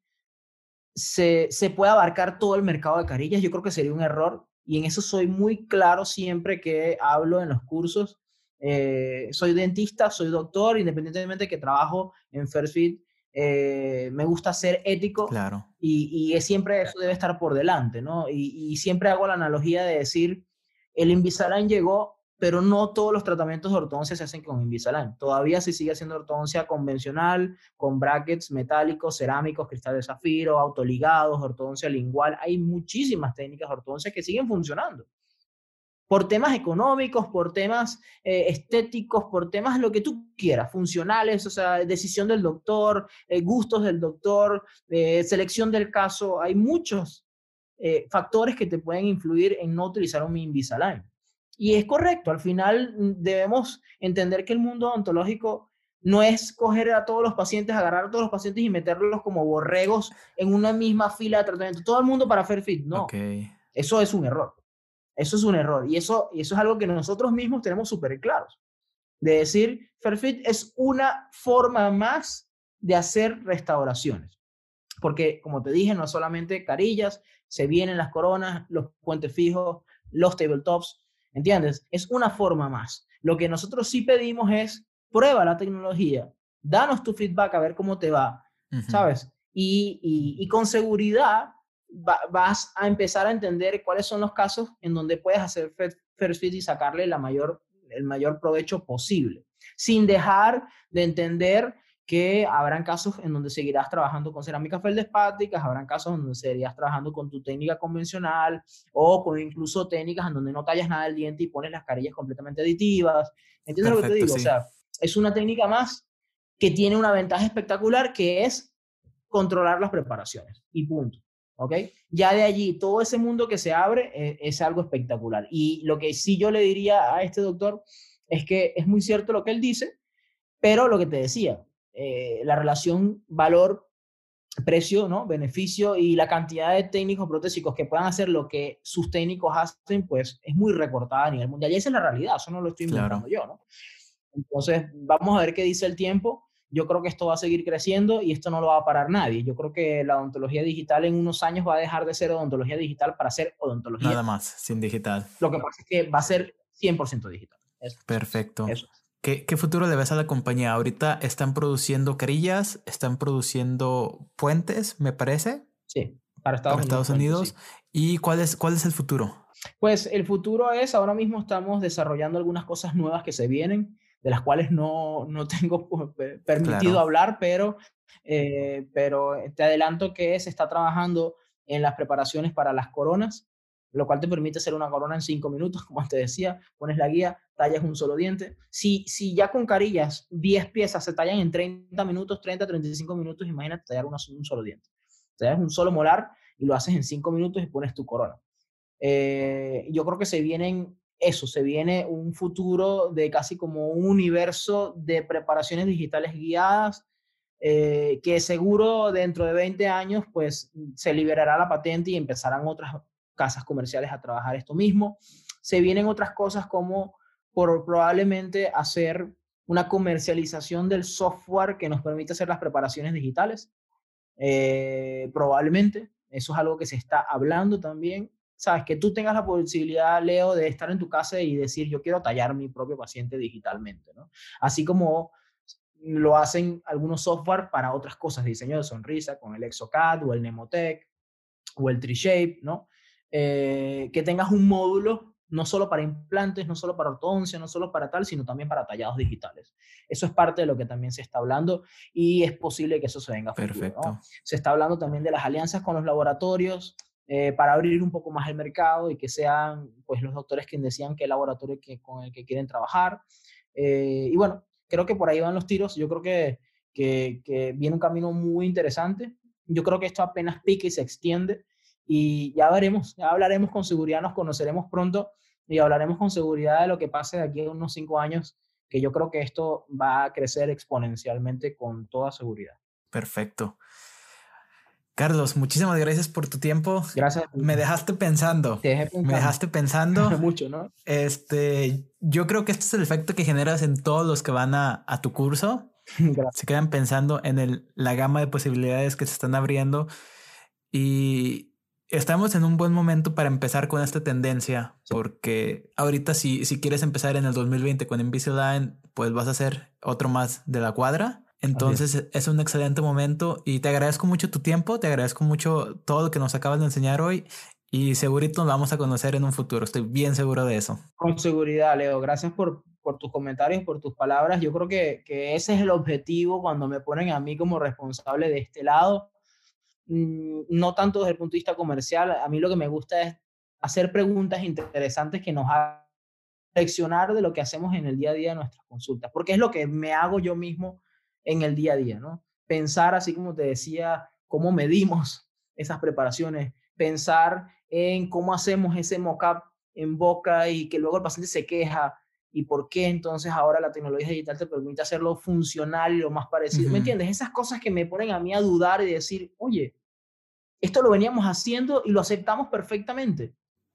se, se pueda abarcar todo el mercado de carillas. Yo creo que sería un error y en eso soy muy claro siempre que hablo en los cursos. Eh, soy dentista, soy doctor, independientemente de que trabajo en First Fit, eh, me gusta ser ético claro. y, y, siempre eso debe estar por delante, ¿no? Y, y siempre hago la analogía de decir, el Invisalign llegó pero no todos los tratamientos de ortodoncia se hacen con Invisalign. Todavía se sigue haciendo ortodoncia convencional, con brackets metálicos, cerámicos, cristal de zafiro, autoligados, ortodoncia lingual. Hay muchísimas técnicas de ortodoncia que siguen funcionando. Por temas económicos, por temas eh, estéticos, por temas lo que tú quieras, funcionales, o sea, decisión del doctor, eh, gustos del doctor, eh, selección del caso. Hay muchos factores que te pueden influir en no utilizar un Invisalign. Y es correcto, al final mm, debemos entender que el mundo odontológico no es coger a todos los pacientes, agarrar a todos los pacientes y meterlos como borregos en una misma fila de tratamiento. Todo el mundo para Fairfit, no. Okay. Eso es un error. Eso es un error. Y eso, y eso es algo que nosotros mismos tenemos súper claros. De decir, Fairfit es una forma más de hacer restauraciones. Porque, como te dije, no solamente carillas, se vienen las coronas, los puentes fijos, los tabletops, ¿entiendes? Es una forma más. Lo que nosotros sí pedimos es prueba la tecnología, danos tu feedback a ver cómo te va, ¿sabes? Y, con seguridad vas a empezar a entender cuáles son los casos en donde puedes hacer first fit y sacarle la mayor, el mayor provecho posible, sin dejar de entender que habrán casos en donde seguirás trabajando con cerámicas feldespáticas, habrán casos en donde seguirás trabajando con tu técnica convencional o con incluso técnicas en donde no tallas nada del diente y pones las carillas completamente aditivas. ¿Entiendes lo que te digo? O sea, es una técnica más que tiene una ventaja espectacular que es controlar las preparaciones y punto. ¿Ok? Ya de allí, todo ese mundo que se abre eh, es algo espectacular. Y lo que sí yo le diría a este doctor es que es muy cierto lo que él dice, pero lo que te decía, eh, la relación valor precio, ¿no? beneficio y la cantidad de técnicos protésicos que puedan hacer lo que sus técnicos hacen, pues es muy recortada a nivel mundial. Y esa es la realidad, eso no lo estoy inventando yo, ¿no? Entonces, vamos a ver qué dice el tiempo. Yo creo que esto va a seguir creciendo y esto no lo va a parar nadie. Yo creo que la odontología digital en unos años va a dejar de ser odontología digital para ser odontología. Nada más, sin digital. Lo que pasa es que va a ser 100% digital. Perfecto. Eso. ¿Qué, futuro le ves a la compañía? Ahorita están produciendo carillas, están produciendo puentes, me parece. Sí, para Estados, Unidos. ¿Y cuál es, cuál es el futuro? Pues el futuro es, ahora mismo estamos desarrollando algunas cosas nuevas que se vienen, de las cuales no, no tengo permitido hablar, pero, eh, pero te adelanto que se está trabajando en las preparaciones para las coronas lo cual te permite hacer una corona en 5 minutos, como te decía, pones la guía, tallas un solo diente. Si, si ya con carillas 10 piezas se tallan en 30 minutos, 30, 35 minutos, imagínate tallar un solo diente. Tallas un solo molar y lo haces en 5 minutos y pones tu corona. Eh, yo creo que se vienen eso, se viene un futuro de casi como un universo de preparaciones digitales guiadas, eh, que seguro dentro de 20 años pues se liberará la patente y empezarán otras casas comerciales a trabajar esto mismo. Se vienen otras cosas como por probablemente hacer una comercialización del software que nos permite hacer las preparaciones digitales. Eh, probablemente, eso es algo que se está hablando también. Sabes, que tú tengas la posibilidad, Leo, de estar en tu casa y decir, yo quiero tallar mi propio paciente digitalmente, ¿no? Así como lo hacen algunos software para otras cosas, diseño de sonrisa, con el ExoCAD o el Nemotech o el TreeShape, ¿no? Eh, que tengas un módulo no solo para implantes, no solo para ortodoncia, no solo para tal, sino también para tallados digitales. Eso es parte de lo que también se está hablando y es posible que eso se venga a Perfecto. Se está hablando también de las alianzas con los laboratorios eh, para abrir un poco más el mercado y que sean pues los doctores quienes decían qué laboratorio que, con el que quieren trabajar. Eh, y bueno, creo que por ahí van los tiros. Yo creo que, que, que viene un camino muy interesante. Yo creo que esto apenas pique y se extiende y ya veremos, ya hablaremos con seguridad, nos conoceremos pronto y hablaremos con seguridad de lo que pase de aquí a unos cinco años, que yo creo que esto va a crecer exponencialmente con toda seguridad. Perfecto. Carlos, muchísimas gracias por tu tiempo. Gracias. Me dejaste pensando. Me dejaste pensando. Mucho, ¿no? Este, yo creo que este es el efecto que generas en todos los que van a, a tu curso. Se quedan pensando en el, la gama de posibilidades que se están abriendo y, estamos en un buen momento para empezar con esta tendencia, porque ahorita si, si quieres empezar en el 2020 con Invisalign, pues vas a hacer otro más de la cuadra. Entonces es. un excelente momento y te agradezco mucho tu tiempo, te agradezco mucho todo lo que nos acabas de enseñar hoy y segurito nos vamos a conocer en un futuro, estoy bien seguro de eso. Con seguridad, Leo, gracias por, por tus comentarios, por tus palabras. Yo creo que, que ese es el objetivo cuando me ponen a mí como responsable de este lado Mm, no tanto desde el punto de vista comercial, a mí lo que me gusta es hacer preguntas interesantes que nos hagan reflexionar de lo que hacemos en el día a día de nuestras consultas, porque es lo que me hago yo mismo en el día a día, ¿no? Pensar, así como te decía, cómo medimos esas preparaciones, pensar en cómo hacemos ese mock-up en boca y que luego el paciente se queja y por qué entonces ahora la tecnología digital te permite hacerlo funcional y lo más parecido. ¿Me entiendes? Esas cosas que me ponen a mí a dudar y decir, oye, esto lo veníamos haciendo y lo aceptamos perfectamente.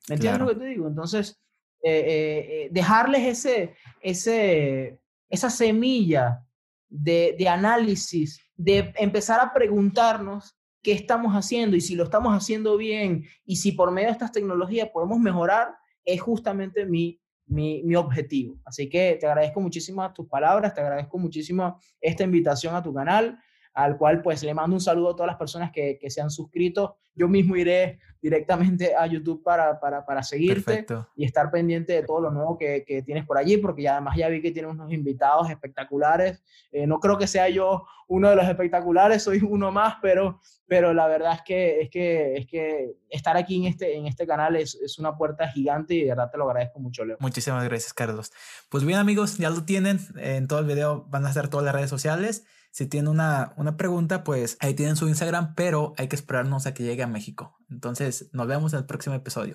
¿Me entiendes lo que te digo? Entonces, eh, eh, eh, dejarles ese, ese, esa semilla de, análisis de empezar a preguntarnos qué estamos haciendo y si lo estamos haciendo bien y si por medio de estas tecnologías podemos mejorar, es justamente mi, mi, mi, objetivo. Así que te agradezco muchísimo tus palabras, te agradezco muchísimo esta invitación a tu canal al cual pues le mando un saludo a todas las personas que, que se han suscrito. Yo mismo iré directamente a YouTube para, para, para seguirte y estar pendiente de todo lo nuevo que, que, tienes por allí, porque ya, además ya vi que tienes unos invitados espectaculares. Eh, no creo que sea yo uno de los espectaculares, soy uno más, pero, pero la verdad es que, es que, es que estar aquí en este, en este canal es, es una puerta gigante y de verdad te lo agradezco mucho, Leo. Muchísimas gracias, Carlos. Pues bien, amigos, ya lo tienen. En todo el video van a estar todas las redes sociales. Si tienen una, una pregunta, pues ahí tienen su Instagram, pero hay que esperarnos a que llegue a México. Entonces, nos vemos en el próximo episodio.